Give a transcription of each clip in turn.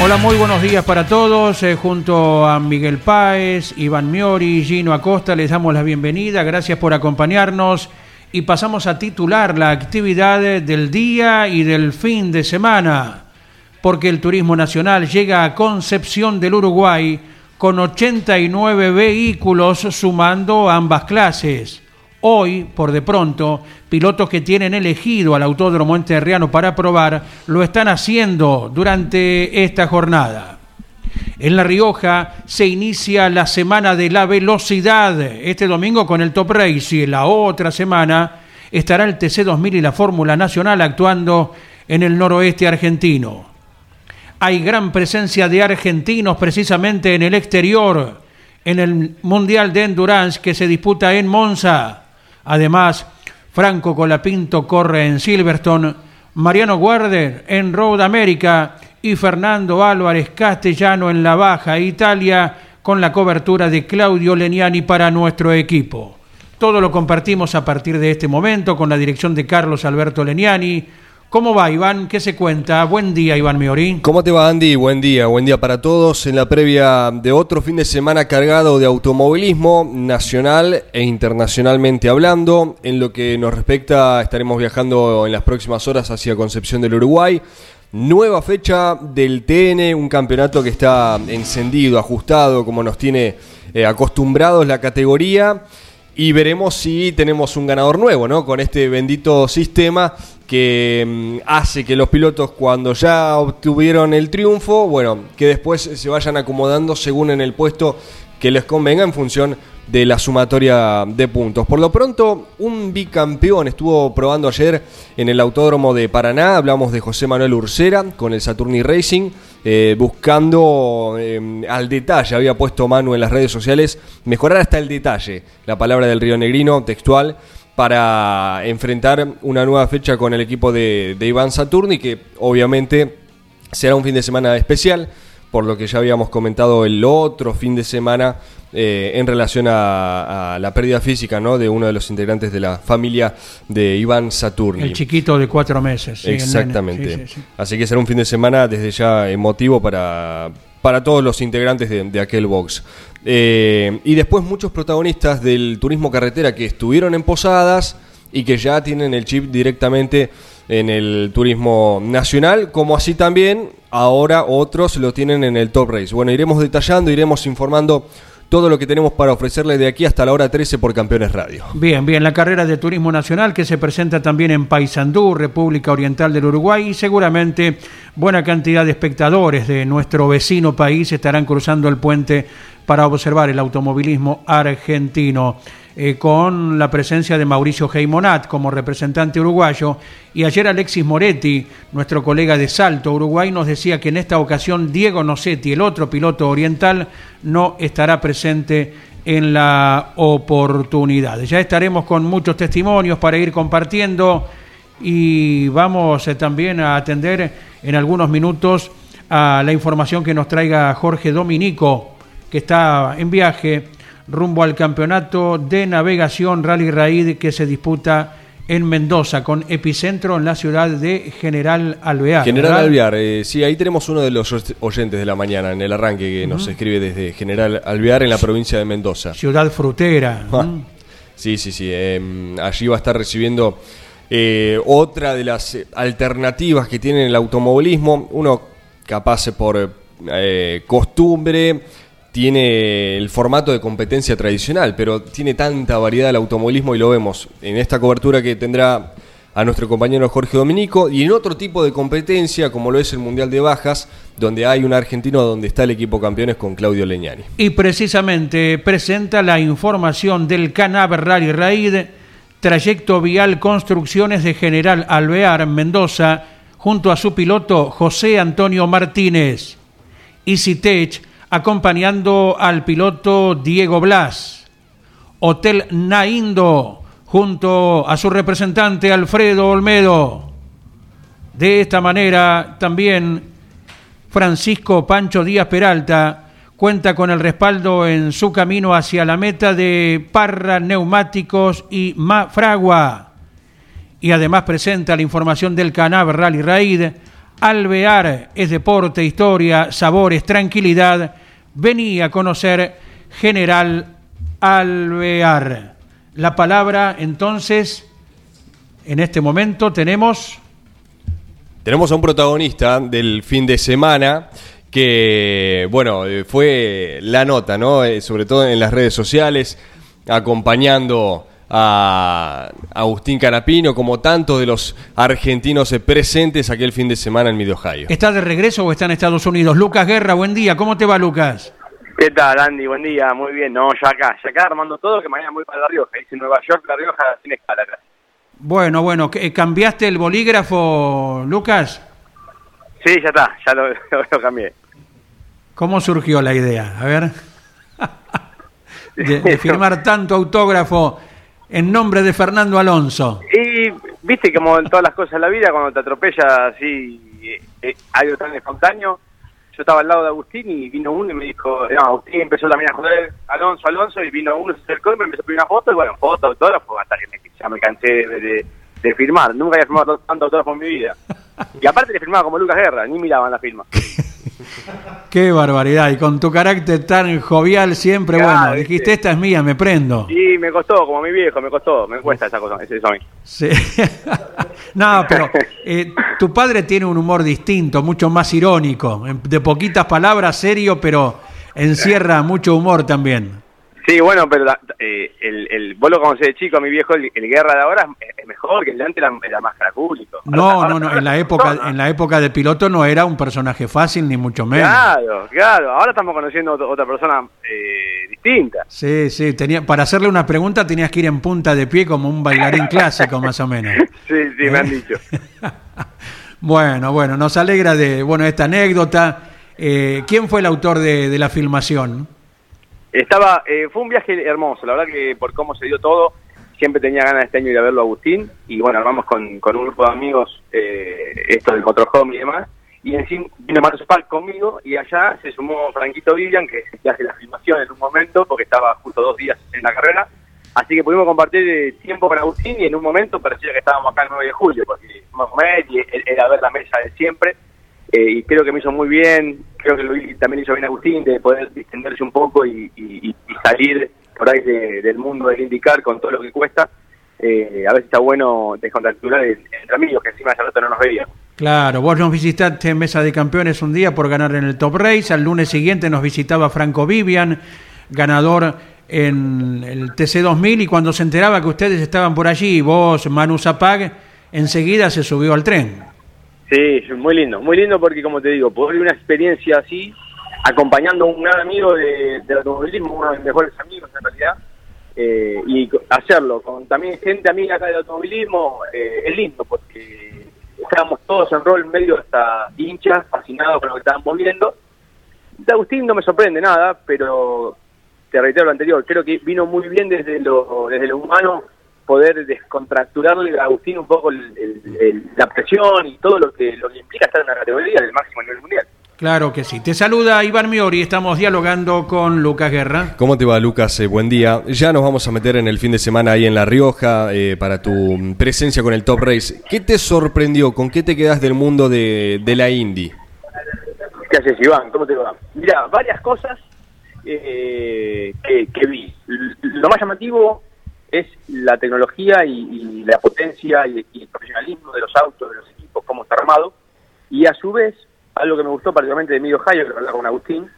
Hola, muy buenos días para todos. Eh, junto a Miguel Páez, Iván Miori, Gino Acosta, les damos la bienvenida. Gracias por acompañarnos y pasamos a titular la actividad del día y del fin de semana, porque el turismo nacional llega a Concepción del Uruguay con 89 vehículos sumando ambas clases. Hoy, por de pronto, pilotos que tienen elegido al Autódromo Enterriano para probar lo están haciendo durante esta jornada. En La Rioja se inicia la semana de la velocidad este domingo con el Top Race y la otra semana estará el TC2000 y la Fórmula Nacional actuando en el noroeste argentino. Hay gran presencia de argentinos precisamente en el exterior, en el Mundial de Endurance que se disputa en Monza. Además, Franco Colapinto corre en Silverstone, Mariano Guarder en Road America y Fernando Álvarez Castellano en la Baja Italia con la cobertura de Claudio Leniani para nuestro equipo. Todo lo compartimos a partir de este momento con la dirección de Carlos Alberto Leniani, ¿Cómo va, Iván? ¿Qué se cuenta? Buen día, Iván Miorín. ¿Cómo te va, Andy? Buen día, buen día para todos. En la previa de otro fin de semana cargado de automovilismo nacional e internacionalmente hablando. En lo que nos respecta, estaremos viajando en las próximas horas hacia Concepción del Uruguay. Nueva fecha del TN, un campeonato que está encendido, ajustado, como nos tiene eh, acostumbrados la categoría y veremos si tenemos un ganador nuevo, ¿no? Con este bendito sistema que mm, hace que los pilotos cuando ya obtuvieron el triunfo, bueno, que después se vayan acomodando según en el puesto que les convenga en función de la sumatoria de puntos. Por lo pronto, un bicampeón estuvo probando ayer en el Autódromo de Paraná, hablamos de José Manuel Ursera con el Saturni Racing, eh, buscando eh, al detalle, había puesto mano en las redes sociales, mejorar hasta el detalle, la palabra del Río Negrino textual, para enfrentar una nueva fecha con el equipo de Iván Saturni, que obviamente será un fin de semana especial por lo que ya habíamos comentado el otro fin de semana eh, en relación a, la pérdida física ¿no? de uno de los integrantes de la familia de Iván Saturni. El chiquito de cuatro meses. Exactamente. Así que será un fin de semana desde ya emotivo para, para todos los integrantes de, aquel box. Eh, y después muchos protagonistas del turismo carretera que estuvieron en Posadas y que ya tienen el chip directamente en el turismo nacional, como así también ahora otros lo tienen en el Top Race. Bueno, iremos detallando, iremos informando todo lo que tenemos para ofrecerle de aquí hasta la hora 13 por Campeones Radio. Bien, bien, la carrera de turismo nacional que se presenta también en Paysandú, República Oriental del Uruguay y seguramente buena cantidad de espectadores de nuestro vecino país estarán cruzando el puente para observar el automovilismo argentino. Eh, con la presencia de Mauricio Heimonat como representante uruguayo. Y ayer Alexis Moretti, nuestro colega de Salto, Uruguay, nos decía que en esta ocasión Diego Nocetti, el otro piloto oriental, no estará presente en la oportunidad. Ya estaremos con muchos testimonios para ir compartiendo y vamos eh, también a atender en algunos minutos a la información que nos traiga Jorge Dominico, que está en viaje rumbo al campeonato de navegación Rally Raid que se disputa en Mendoza, con epicentro en la ciudad de General Alvear. General Alvear, eh, sí, ahí tenemos uno de los oyentes de la mañana en el arranque que nos escribe desde General Alvear en la provincia de Mendoza. Ciudad frutera. sí, sí, sí. Em, allí va a estar recibiendo eh, otra de las alternativas que tiene el automovilismo, uno capaz por eh, costumbre, tiene el formato de competencia tradicional, pero tiene tanta variedad el automovilismo y lo vemos en esta cobertura que tendrá a nuestro compañero Jorge Dominico y en otro tipo de competencia como lo es el Mundial de Bajas, donde hay un argentino donde está el equipo campeones con Claudio Leñani. Y precisamente presenta la información del Canaver Rally Raid Trayecto Vial Construcciones de General Alvear Mendoza, junto a su piloto José Antonio Martínez. EasyTech, acompañando al piloto Diego Blas. Hotel Naindo, junto a su representante Alfredo Olmedo. De esta manera, también Francisco Pancho Díaz Peralta cuenta con el respaldo en su camino hacia la meta de Parra Neumáticos y Mafragua. Y además presenta la información del Canab Rally Raid. Alvear es deporte, historia, sabores, tranquilidad. Venía a conocer General Alvear. La palabra entonces, en este momento tenemos... Tenemos a un protagonista del fin de semana que, bueno, fue la nota, ¿no? Eh, sobre todo en las redes sociales, acompañando a Agustín Canapino, como tantos de los argentinos presentes aquel fin de semana en Mid Ohio. ¿Está de regreso o está en Estados Unidos? Lucas Guerra, buen día, ¿cómo te va Lucas? ¿Qué tal, Andy? Buen día, muy bien. No, ya acá, ya acá armando todo, que mañana voy para La Rioja. Dice Nueva York, La Rioja, sin escala. Bueno, bueno, ¿cambiaste el bolígrafo, Lucas? Sí, ya está, ya lo, lo, cambié. ¿Cómo surgió la idea? A ver. de, firmar tanto autógrafo en nombre de Fernando Alonso. Y viste como en todas las cosas de la vida, cuando te atropella así eh, eh, algo tan espontáneo, yo estaba al lado de Agustín y vino uno y me dijo, no, Agustín empezó también a joder, Alonso, Alonso, y vino uno, se acercó y me empezó a pedir una foto, y bueno, foto, autógrafo, hasta que me, ya me cansé de, de, firmar, nunca había firmado tanto autógrafo en mi vida. Y aparte le firmaba como Lucas Guerra, ni miraban la firma. Qué barbaridad, y con tu carácter tan jovial siempre, bueno, dijiste, esta es mía, me prendo. Sí, me costó, como mi viejo, me costó, me cuesta esa cosa, eso a mí. Sí. no, pero eh, tu padre tiene un humor distinto, mucho más irónico, de poquitas palabras, serio, pero encierra mucho humor también. Sí, bueno, pero eh, el, el, vos lo conocés de chico, mi viejo, el, guerra de ahora es, mejor, que el de antes era, más caracúlico. No, no, no, en la época en la época de piloto no era un personaje fácil, ni mucho menos. Claro, claro, ahora estamos conociendo otra persona eh, distinta. Sí, sí, tenía, para hacerle una pregunta tenías que ir en punta de pie como un bailarín clásico, más o menos. Sí, sí, me han dicho. bueno, bueno, nos alegra de bueno esta anécdota. Eh, ¿Quién fue el autor de, de la filmación? Estaba, eh, fue un viaje hermoso, la verdad que por cómo se dio todo, siempre tenía ganas este año ir a verlo a Agustín, y bueno, armamos con, con un grupo de amigos eh, esto del Motorhome y demás, y encima vino Marcos Park conmigo, y allá se sumó Franquito Vivian, que, hace la filmación en un momento, porque estaba justo dos días en la carrera, así que pudimos compartir eh, tiempo con Agustín, y en un momento parecía que estábamos acá el 9 de julio, porque íbamos a comer, y era ver la mesa de siempre, eh, y creo que me hizo muy bien, creo que lo, también hizo bien Agustín, de poder distenderse un poco y, salir por ahí de, del mundo del indicar con todo lo que cuesta. Eh, a veces está bueno descontracturar entre amigos, que encima de rato no nos veíamos. Claro, vos nos visitaste en Mesa de Campeones un día por ganar en el Top Race, al lunes siguiente nos visitaba Franco Vivian, ganador en el TC2000, y cuando se enteraba que ustedes estaban por allí, vos, Manu Zapag, enseguida se subió al tren. Sí, muy lindo, muy lindo porque como te digo, poder vivir una experiencia así, acompañando a un gran amigo de, del automovilismo, uno de mis mejores amigos en realidad, eh, y hacerlo con también gente amiga acá del automovilismo, eh, es lindo porque estábamos todos en rol medio hasta hinchas, fascinados con lo que estábamos viendo. De Agustín no me sorprende nada, pero te reitero lo anterior, creo que vino muy bien desde lo, desde lo humano poder descontracturarle a Agustín un poco la presión y todo lo que, lo que implica estar en la categoría del máximo nivel mundial. Claro que sí. Te saluda Iván Miori, estamos dialogando con Lucas Guerra. ¿Cómo te va, Lucas? Eh, buen día. Ya nos vamos a meter en el fin de semana ahí en La Rioja eh, para tu presencia con el Top Race. ¿Qué te sorprendió? ¿Con qué te quedas del mundo de, de la Indy? ¿Qué haces, Iván? ¿Cómo te va? Mira, varias cosas eh, que, que vi. Lo más llamativo es la tecnología y, la potencia y, el profesionalismo de los autos, de los equipos, cómo está armado. Y a su vez, algo que me gustó particularmente de Emilio Jayo, que lo hablaba con Agustín,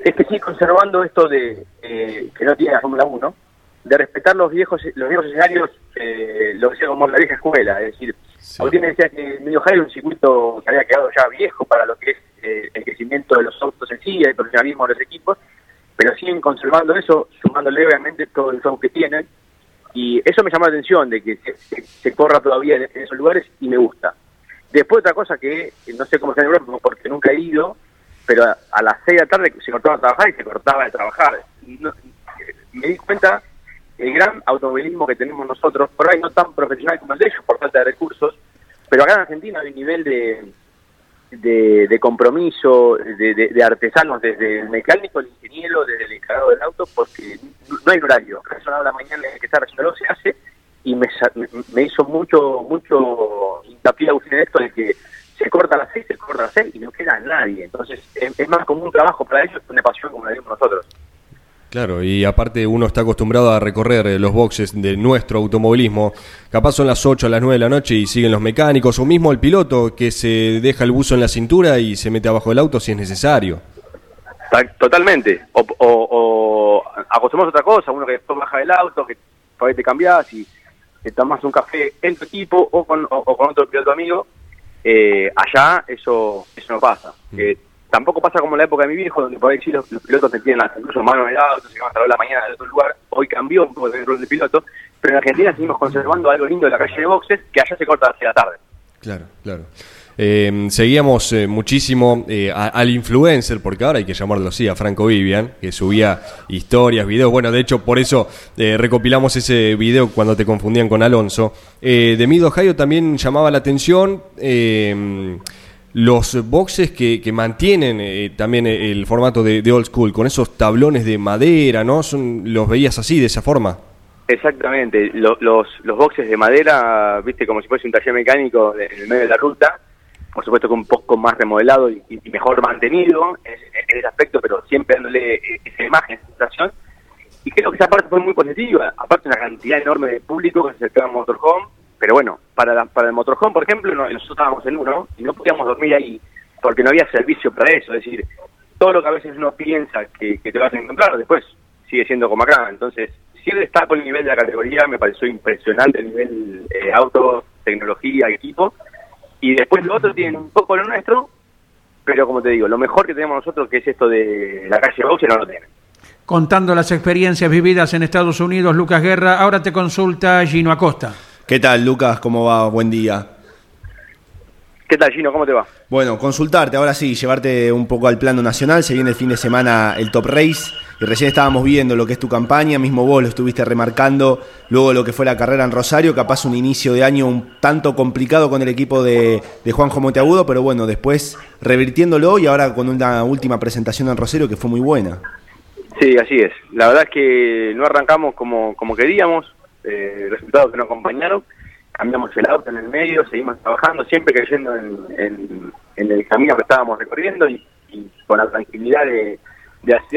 es que sigue conservando esto de eh, que no tiene la Fórmula 1, de respetar los viejos los viejos escenarios, eh, lo decía como la vieja escuela, es decir, Agustín decía que Emilio Jayo era un circuito que había quedado ya viejo para lo que es eh, el crecimiento de los autos en sí, el profesionalismo de los equipos, pero siguen conservando eso, sumándole obviamente todo el show que tienen, y eso me llama la atención, de que se, corra todavía en, esos lugares y me gusta. Después otra cosa que no sé cómo está en Europa, porque nunca he ido, pero a, las 6 de la tarde se cortaba a trabajar y se cortaba de trabajar. Me di cuenta el gran automovilismo que tenemos nosotros, por ahí no tan profesional como el de ellos por falta de recursos, pero acá en Argentina hay un nivel de, de, compromiso, de, artesanos, desde el mecánico, el ingeniero, desde el encargado del auto, porque no hay horario. A la mañana que está haciendo se hace y me, me hizo mucho mucho hincapié a esto de que se corta a las seis, se corta a las seis y no queda nadie. Entonces es, más como un trabajo para ellos que una pasión como la tenemos nosotros. Claro, y aparte uno está acostumbrado a recorrer eh, los boxes de nuestro automovilismo. Capaz son las 8 a las 9 de la noche y siguen los mecánicos, o mismo el piloto que se deja el buzo en la cintura y se mete abajo del auto si es necesario. Totalmente. O, o, acostumbramos a otra cosa, uno que después baja del auto, que por te cambias y te tomas un café en tu equipo o con, con otro piloto amigo. Eh, allá eso eso no pasa. Mm. Eh, tampoco pasa como en la época de mi viejo, donde por ahí sí los, pilotos se tienen incluso mano en el auto, se van a la mañana de otro lugar. Hoy cambió un poco el rol de piloto, pero en Argentina seguimos conservando algo lindo de la calle de boxes que allá se corta hacia la tarde. Claro, claro. Eh, seguíamos eh, muchísimo eh, al influencer, porque ahora hay que llamarlo así, a Franco Vivian, que subía historias, videos. Bueno, de hecho, por eso recopilamos ese video cuando te confundían con Alonso. de Mido Ohio también llamaba la atención los boxes que, que mantienen eh, también el formato de, old school, con esos tablones de madera, ¿no? Son, ¿Los veías así, de esa forma? Exactamente, los, los, boxes de madera, viste, como si fuese un taller mecánico en el medio de la ruta, por supuesto que un poco más remodelado y, mejor mantenido en, ese aspecto, pero siempre dándole esa imagen, esa sensación. Y creo que esa parte fue muy positiva, aparte una cantidad enorme de público que se acercaba a Motorhome, pero bueno, para, para el motorhome, por ejemplo, nosotros estábamos en uno y no podíamos dormir ahí porque no había servicio para eso. Es decir, todo lo que a veces uno piensa que, te vas a encontrar, después sigue siendo como acá. Entonces, si él está por el nivel de la categoría, me pareció impresionante el nivel eh, auto, tecnología, equipo. Y después lo otro tienen un poco lo nuestro, pero como te digo, lo mejor que tenemos nosotros, que es esto de la calle Boxe, no lo tienen. Contando las experiencias vividas en Estados Unidos, Lucas Guerra, ahora te consulta Gino Acosta. ¿Qué tal, Lucas? ¿Cómo va? Buen día. ¿Qué tal, Gino? ¿Cómo te va? Bueno, consultarte, ahora sí, llevarte un poco al plano nacional. Se viene el fin de semana el Top Race y recién estábamos viendo lo que es tu campaña, mismo vos lo estuviste remarcando, luego lo que fue la carrera en Rosario, capaz un inicio de año un tanto complicado con el equipo de, de Juanjo Monteagudo, pero bueno, después revirtiéndolo y ahora con una última presentación en Rosario que fue muy buena. Sí, así es. La verdad es que no arrancamos como, como queríamos, eh, resultados que nos acompañaron, cambiamos el auto en el medio, seguimos trabajando, siempre creyendo en, el camino que estábamos recorriendo y, con la tranquilidad de,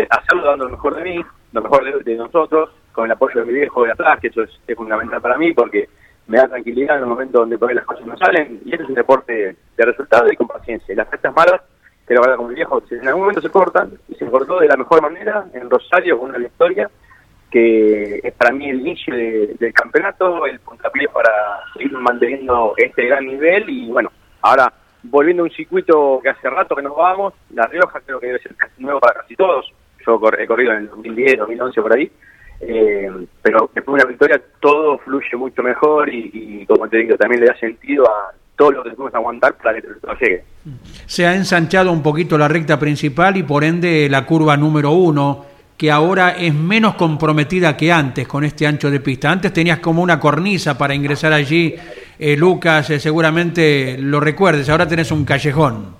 hacerlo dando lo mejor de mí, lo mejor de, nosotros, con el apoyo de mi viejo de atrás, que eso es, fundamental para mí porque me da tranquilidad en el momento donde por las cosas no salen y esto es un deporte de resultados y con paciencia. Y las festas malas, que la verdad con mi viejo, en algún momento se cortan y se cortó de la mejor manera en Rosario con una victoria que es para mí el inicio del campeonato, el puntapié para seguir manteniendo este gran nivel. Y bueno, ahora volviendo a un circuito que hace rato que nos vamos, La Rioja creo que debe ser nuevo para casi todos, yo he corrido en el 2010, 2011 por ahí, eh, pero después de una victoria todo fluye mucho mejor y, como te digo, también le da sentido a todo lo que tenemos que aguantar para que todo llegue. Se ha ensanchado un poquito la recta principal y por ende la curva número uno que ahora es menos comprometida que antes con este ancho de pista. Antes tenías como una cornisa para ingresar allí, eh, Lucas, eh, seguramente lo recuerdes, ahora tenés un callejón.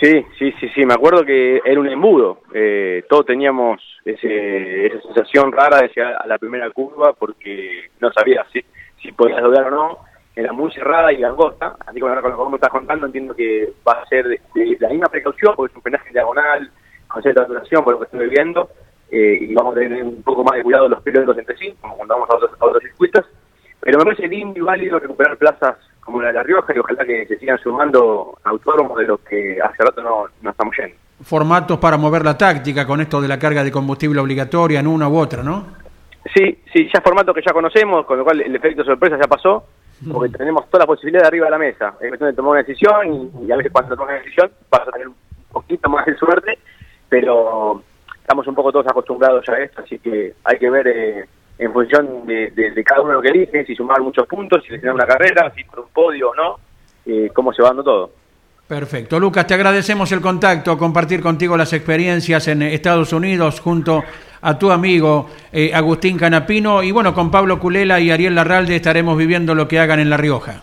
Sí, sí, sí, sí, me acuerdo que era un embudo, eh, todos teníamos ese, esa sensación rara de llegar a la primera curva porque no sabías si, si podías doblar o no, era muy cerrada y angosta, así que ahora con lo que me estás contando entiendo que va a ser de, la misma precaución porque es un penaje diagonal, con cierta duración por lo que estoy viendo, eh, y vamos a tener un poco más de cuidado los pilotos entre sí, como cuando vamos a otros, a otros circuitos. Pero me parece lindo y válido recuperar plazas como la de La Rioja y ojalá que se sigan sumando autónomos de los que hace rato no, no estamos yendo. Formatos para mover la táctica con esto de la carga de combustible obligatoria en una u otra, ¿no? Sí, sí, ya formatos que ya conocemos, con lo cual el efecto sorpresa ya pasó, porque tenemos toda la posibilidad de arriba de la mesa. Es cuestión de tomar una decisión y, y a veces cuando tomas una decisión vas a tener un poquito más de suerte, pero estamos un poco todos acostumbrados a esto, así que hay que ver eh, en función de, de- de cada uno lo que elige, si sumar muchos puntos, si seleccionar una carrera, si por un podio o no, eh, cómo se va dando todo. Perfecto. Lucas, te agradecemos el contacto, compartir contigo las experiencias en Estados Unidos junto a tu amigo eh, Agustín Canapino y bueno, con Pablo Culela y Ariel Larralde estaremos viviendo lo que hagan en La Rioja.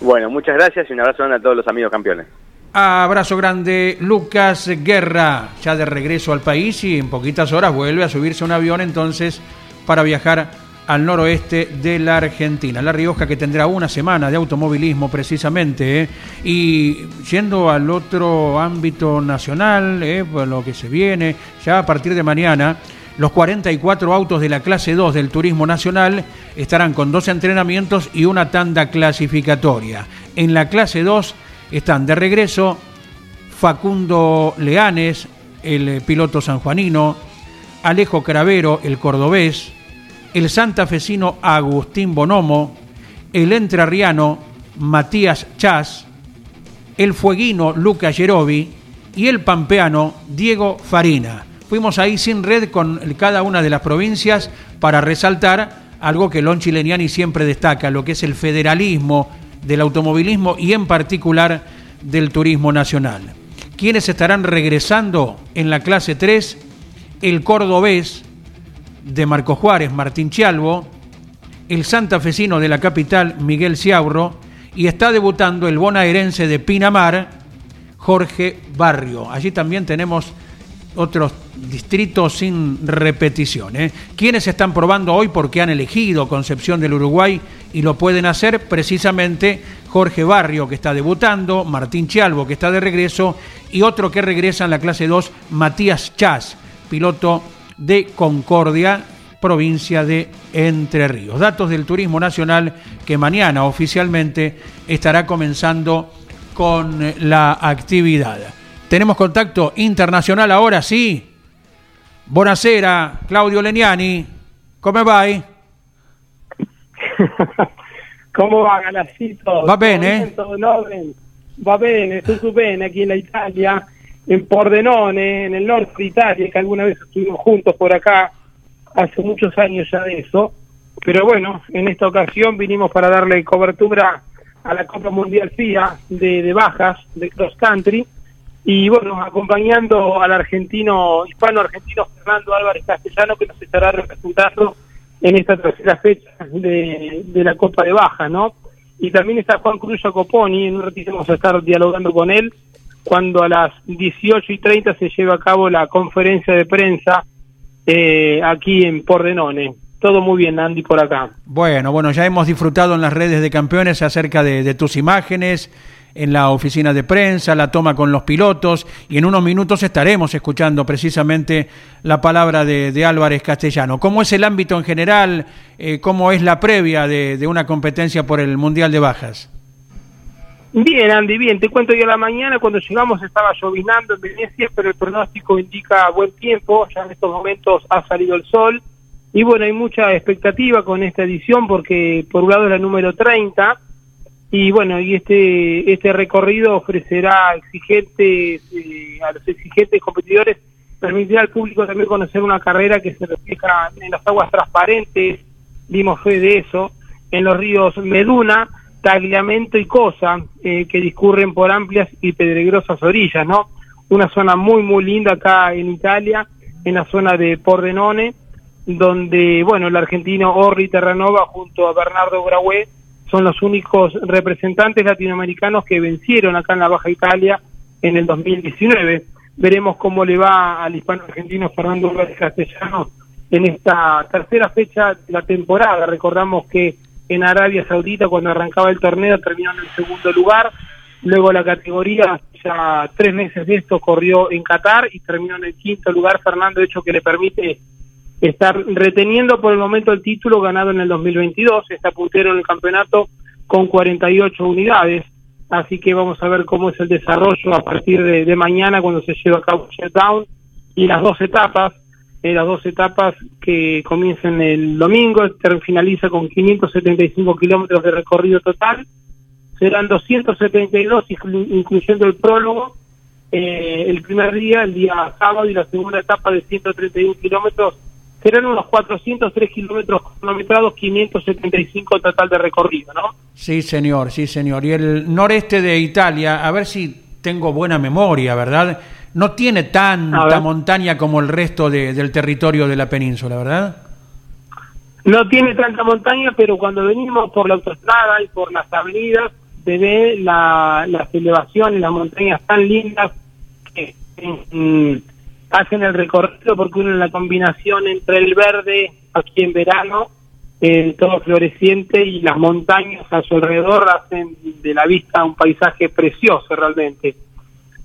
Bueno, muchas gracias y un abrazo a todos los amigos campeones. Abrazo grande, Lucas Guerra, ya de regreso al país y en poquitas horas vuelve a subirse un avión entonces para viajar al noroeste de la Argentina. La Rioja que tendrá una semana de automovilismo precisamente. ¿eh? Y yendo al otro ámbito nacional, ¿eh? lo que se viene, ya a partir de mañana, los 44 autos de la clase 2 del Turismo Nacional estarán con dos entrenamientos y una tanda clasificatoria. En la clase 2 están de regreso Facundo Leanes, el eh, piloto sanjuanino, Alejo Cravero, el cordobés, el santafesino Agustín Bonomo, el entrerriano Matías Chas, el fueguino Luca Gerovi y el pampeano Diego Farina. Fuimos ahí sin red con cada una de las provincias para resaltar algo que Lon Chileniani siempre destaca, lo que es el federalismo del automovilismo y en particular del turismo nacional. ¿Quiénes estarán regresando en la clase 3? El cordobés de Marco Juárez, Martín Chialvo, el santafesino de la capital, Miguel Ciaurro, y está debutando el bonaerense de Pinamar, Jorge Barrio. Allí también tenemos otros distritos sin repetición. ¿eh? ¿Quiénes están probando hoy porque han elegido Concepción del Uruguay y lo pueden hacer? Precisamente Jorge Barrio, que está debutando, Martín Chialvo, que está de regreso, y otro que regresa en la clase 2, Matías Chas, piloto de Concordia, provincia de Entre Ríos. Datos del Turismo Nacional que mañana oficialmente estará comenzando con la actividad. Tenemos contacto internacional ahora, sí. Buonasera, Claudio Leniani. ¿Cómo va? ¿Cómo va Galacito? Va bene? Ordine? Va bene, tutto bene aquí en la Italia, en Pordenone, en el norte de Italia, que alguna vez estuvimos juntos por acá, hace muchos años ya de eso. Pero bueno, en esta ocasión vinimos para darle cobertura a la Copa Mundial FIA de, de bajas, de cross country, y bueno, acompañando al argentino, hispano-argentino Fernando Álvarez Castellano, que nos estará representando en esta tercera fecha de, de la Copa de Baja, ¿no? Y también está Juan Cruz Jacoponi, en un ratito vamos a estar dialogando con él, cuando a las 18 y 30 se lleva a cabo la conferencia de prensa eh, aquí en Pordenone. Todo muy bien, Andy, por acá. Bueno, bueno, ya hemos disfrutado en las redes de campeones acerca de tus imágenes, en la oficina de prensa, la toma con los pilotos y en unos minutos estaremos escuchando precisamente la palabra de, Álvarez Castellano. ¿Cómo es el ámbito en general? Eh, ¿Cómo es la previa de, una competencia por el Mundial de Bajas? Bien, Andy, bien. Te cuento a la mañana cuando llegamos estaba llovinando en Venecia, pero el pronóstico indica buen tiempo. Ya en estos momentos ha salido el sol. Y bueno, hay mucha expectativa con esta edición porque por un lado es la número 30 y bueno, y este este recorrido ofrecerá exigentes eh, a los exigentes competidores permitirá al público también conocer una carrera que se refleja en las aguas transparentes, dimos fe de eso, en los ríos Meduna, Tagliamento y Cosa, eh, que discurren por amplias y pedregosas orillas, ¿no? Una zona muy, muy linda acá en Italia, en la zona de Pordenone, donde, bueno, el argentino Orri Terranova junto a Bernardo Graue son los únicos representantes latinoamericanos que vencieron acá en la Baja Italia en el 2019. Veremos cómo le va al hispano argentino Fernando Álvarez Castellano en esta tercera fecha de la temporada. Recordamos que en Arabia Saudita, cuando arrancaba el torneo, terminó en el segundo lugar. Luego la categoría, ya tres meses de esto, corrió en Qatar y terminó en el quinto lugar. Fernando, hecho que le permite está reteniendo por el momento el título ganado en el 2022, está puntero en el campeonato con 48 unidades, así que vamos a ver cómo es el desarrollo a partir de, mañana cuando se lleva a cabo el shutdown y las dos etapas, eh, las dos etapas que comienzan el domingo, finaliza con 575 kilómetros de recorrido total, serán 272 incluyendo el prólogo, eh, el primer día, el día sábado y la segunda etapa de 131 kilómetros serán unos 403 kilómetros kilometrados, 575 total de recorrido, ¿no? Sí, señor, sí, señor. Y el noreste de Italia, a ver si tengo buena memoria, ¿verdad? No tiene tanta montaña como el resto del territorio de la península, ¿verdad? No tiene tanta montaña, pero cuando venimos por la autostrada y por las avenidas, se ve la, las elevaciones, las montañas tan lindas que... Mm, hacen el recorrido porque uno en la combinación entre el verde aquí en verano, eh, todo floreciente y las montañas a su alrededor hacen de la vista un paisaje precioso realmente.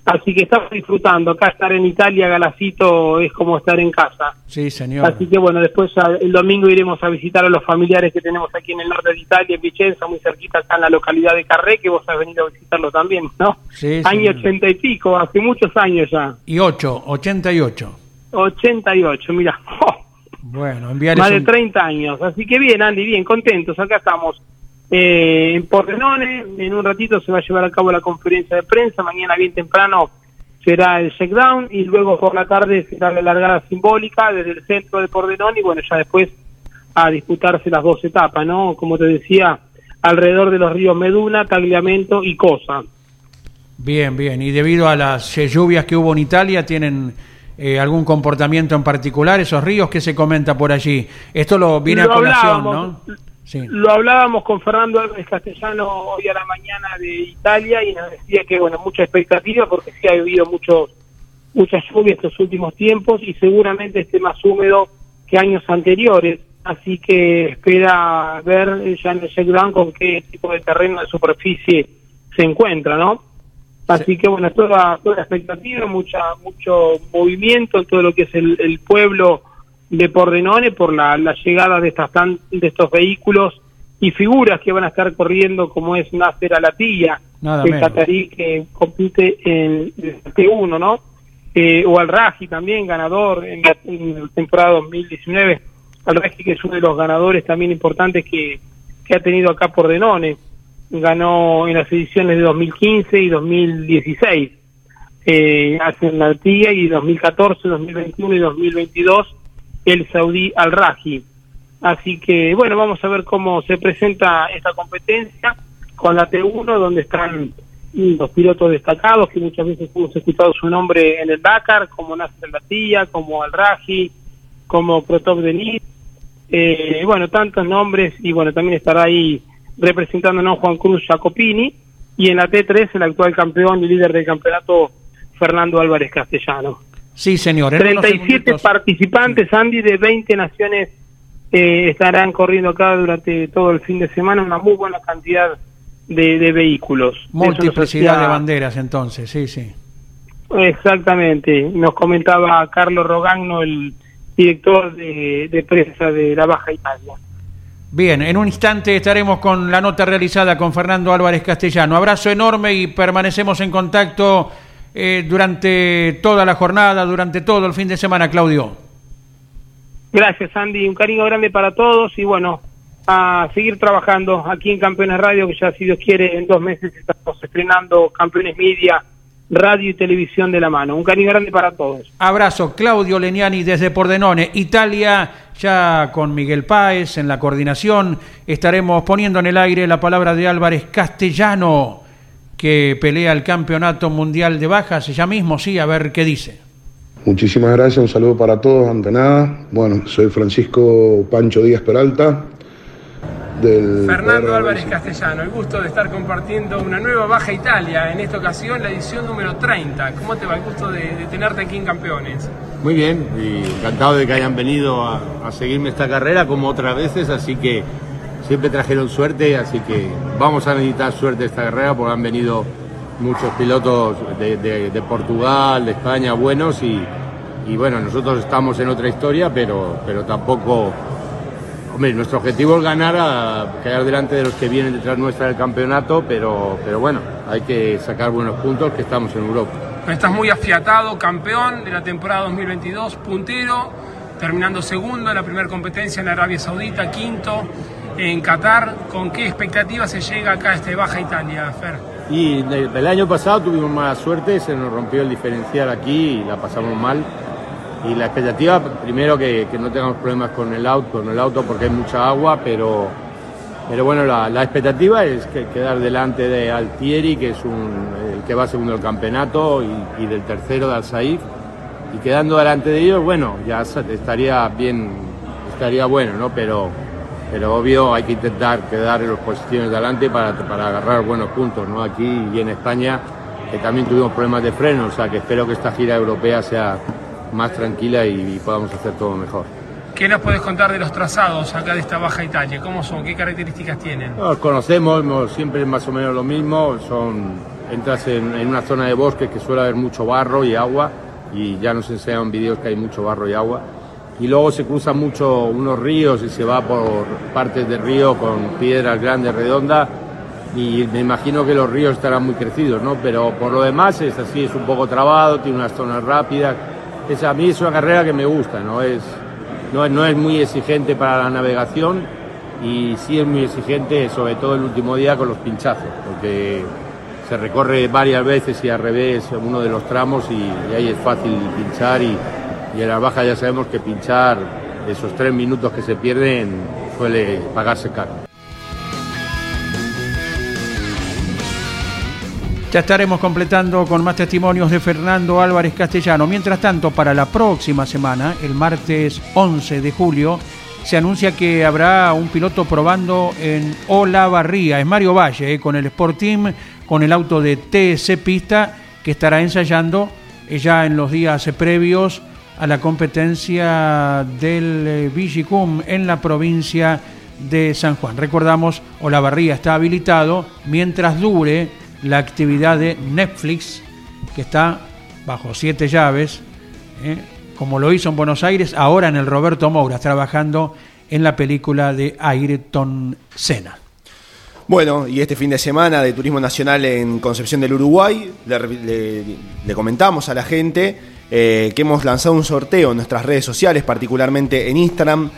Así que estamos disfrutando. Acá estar en Italia, Galacito, es como estar en casa. Sí, señor. Así que bueno, después el domingo iremos a visitar a los familiares que tenemos aquí en el norte de Italia, en Vicenza, muy cerquita acá en la localidad de Carré, que vos has venido a visitarlo también, ¿no? Sí. Año ochenta y pico, hace muchos años ya. Y ocho, ochenta y ocho. Ochenta y ocho, mira. Bueno, Más de treinta años. Así que bien, Andy, bien, contentos. Acá estamos eh, en Pordenone. En un ratito se va a llevar a cabo la conferencia de prensa. Mañana bien temprano será el checkdown y luego por la tarde será la largada simbólica desde el centro de Pordenone y bueno, ya después a disputarse las dos etapas, ¿no? Como te decía, alrededor de los ríos Meduna, Tagliamento y Cosa. Bien, bien. Y debido a las lluvias que hubo en Italia, ¿tienen eh, algún comportamiento en particular esos ríos? que se comenta por allí? Esto lo viene a colación, ¿no? Lo hablábamos con Fernando Álvarez Castellano hoy a la mañana de Italia y nos decía que, bueno, mucha expectativa porque sí ha habido muchos, muchas lluvias estos últimos tiempos y seguramente esté más húmedo que años anteriores. Así que espera ver ya en el checkdown con qué tipo de terreno de superficie se encuentra, ¿no? Así que, bueno, toda, toda expectativa, mucha, mucho movimiento en todo lo que es el, el pueblo de Pordenone por la, llegada de, estas de estos vehículos y figuras que van a estar corriendo como es Nasser Alatilla, el catarí que compite en el T1, ¿no? Eh, o Al Raji también, ganador en la, temporada 2019. Al Raji que es uno de los ganadores también importantes que, que ha tenido acá Pordenone. Ganó en las ediciones de 2015 y 2016. Eh, hace en la y 2014, 2021 y 2022 el saudí Al-Raji. Así que, bueno, vamos a ver cómo se presenta esta competencia con la T1, donde están los pilotos destacados, que muchas veces hemos escuchado su nombre en el Dakar, como Nasser Latilla, como Al-Raji, como Protop Denis. Eh, bueno, tantos nombres, y bueno, también estará ahí representándonos Juan Cruz Jacopini, y en la T3 el actual campeón y líder del campeonato, Fernando Álvarez Castellano. Sí, señor. 37 participantes, Andy, de 20 naciones eh, estarán corriendo acá durante todo el fin de semana, una muy buena cantidad de, vehículos. Multiplicidad de banderas, entonces, sí, sí. Exactamente. Nos comentaba Carlos Rogagno, el director de, de prensa de la Baja Italia. Bien, en un instante estaremos con la nota realizada con Fernando Álvarez Castellano. Abrazo enorme y permanecemos en contacto eh, durante toda la jornada, durante todo el fin de semana, Claudio. Gracias, Andy. Un cariño grande para todos y bueno, a seguir trabajando aquí en Campeones Radio, que ya si Dios quiere, en dos meses estamos estrenando Campeones Media, radio y televisión de la mano. Un cariño grande para todos. Abrazo, Claudio Leniani desde Pordenone, Italia, ya con Miguel Páez en la coordinación. Estaremos poniendo en el aire la palabra de Álvarez Castellano que pelea el campeonato mundial de bajas, ya mismo, sí, a ver qué dice. Muchísimas gracias, un saludo para todos, ante nada. Bueno, soy Francisco Pancho Díaz Peralta. Del Fernando Álvarez Castellano, el gusto de estar compartiendo una nueva Baja Italia, en esta ocasión la edición número 30. ¿Cómo te va el gusto de, tenerte aquí en Campeones? Muy bien, y encantado de que hayan venido a, a seguirme esta carrera como otras veces, así que siempre trajeron suerte, así que vamos a necesitar suerte esta carrera porque han venido muchos pilotos de, Portugal, de España buenos y, bueno, nosotros estamos en otra historia, pero, pero tampoco... Nuestro objetivo es ganar, a quedar delante de los que vienen detrás nuestra del campeonato, pero, pero bueno, hay que sacar buenos puntos que estamos en Europa. Estás muy afiatado, campeón de la temporada 2022, puntero, terminando segundo en la primera competencia en Arabia Saudita, quinto en Qatar. ¿Con qué expectativas se llega acá a este Baja Italia, Fer? Y el año pasado tuvimos mala suerte, se nos rompió el diferencial aquí y la pasamos mal. Y la expectativa, primero que, no tengamos problemas con el auto, con el auto porque hay mucha agua, pero, pero bueno, la, expectativa es que quedar delante de Altieri, que es un, el que va segundo del campeonato, y, del tercero de Alsaif. Y quedando delante de ellos, bueno, ya estaría bien, estaría bueno, ¿no? Pero pero obvio hay que intentar quedar en las posiciones de adelante para, para agarrar buenos puntos, ¿no? Aquí y en España que también tuvimos problemas de freno, o sea que espero que esta gira europea sea más tranquila y, podamos hacer todo mejor. ¿Qué nos puedes contar de los trazados acá de esta Baja Italia? ¿Cómo son? ¿Qué características tienen? Los conocemos, siempre es más o menos lo mismo, son entras en, en una zona de bosque que suele haber mucho barro y agua y ya nos enseñan vídeos que hay mucho barro y agua y luego se cruzan mucho unos ríos y se va por partes del río con piedras grandes, redondas y me imagino que los ríos estarán muy crecidos, ¿no? Pero por lo demás es así, es un poco trabado, tiene unas zonas rápidas. Es, a mí es una carrera que me gusta, ¿no? Es, no, no es muy exigente para la navegación y sí es muy exigente, sobre todo el último día con los pinchazos, porque se recorre varias veces y al revés uno de los tramos y ahí es fácil pinchar y, y en la baja ya sabemos que pinchar esos tres minutos que se pierden suele pagarse caro. Ya estaremos completando con más testimonios de Fernando Álvarez Castellano. Mientras tanto, para la próxima semana, el martes 11 de julio, se anuncia que habrá un piloto probando en Olavarría. Es Mario Valle, eh, con el Sport Team, con el auto de TC Pista, que estará ensayando eh, ya en los días previos a la competencia del eh, Vigicum en la provincia de San Juan. Recordamos, Olavarría está habilitado mientras dure la actividad de Netflix, que está bajo siete llaves, eh, como lo hizo en Buenos Aires, ahora en el Roberto Moura, trabajando en la película de Ayrton Senna. Bueno, y este fin de semana de Turismo Nacional en Concepción del Uruguay, le comentamos a la gente eh, que hemos lanzado un sorteo en nuestras redes sociales, particularmente en Instagram,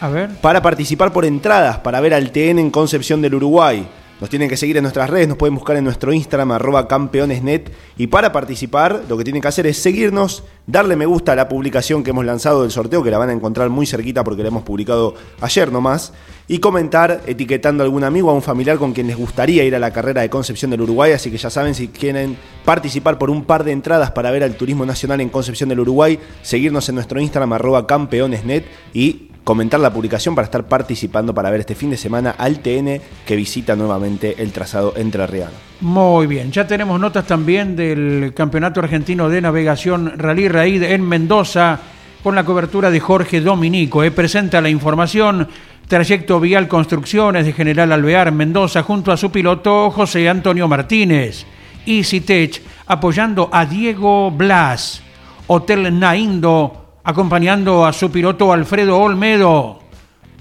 para participar por entradas para ver al TN en Concepción del Uruguay. Nos tienen que seguir en nuestras redes, nos pueden buscar en nuestro Instagram, arroba campeonesnet. Y para participar, lo que tienen que hacer es seguirnos, darle me gusta a la publicación que hemos lanzado del sorteo, que la van a encontrar muy cerquita porque la hemos publicado ayer nomás. Y comentar etiquetando a algún amigo, a un familiar con quien les gustaría ir a la carrera de Concepción del Uruguay. Así que ya saben, si quieren participar por un par de entradas para ver al turismo nacional en Concepción del Uruguay, seguirnos en nuestro Instagram, arroba campeonesnet. Y comentar la publicación para estar participando para ver este fin de semana al TN que visita nuevamente el trazado entre Real. Muy bien, ya tenemos notas también del Campeonato Argentino de Navegación Rally Raid en Mendoza con la cobertura de Jorge Dominico. Eh, presenta la información Trayecto Vial Construcciones de General Alvear Mendoza junto a su piloto José Antonio Martínez. EasyTech apoyando a Diego Blas. Hotel Naindo acompañando a su piloto Alfredo Olmedo.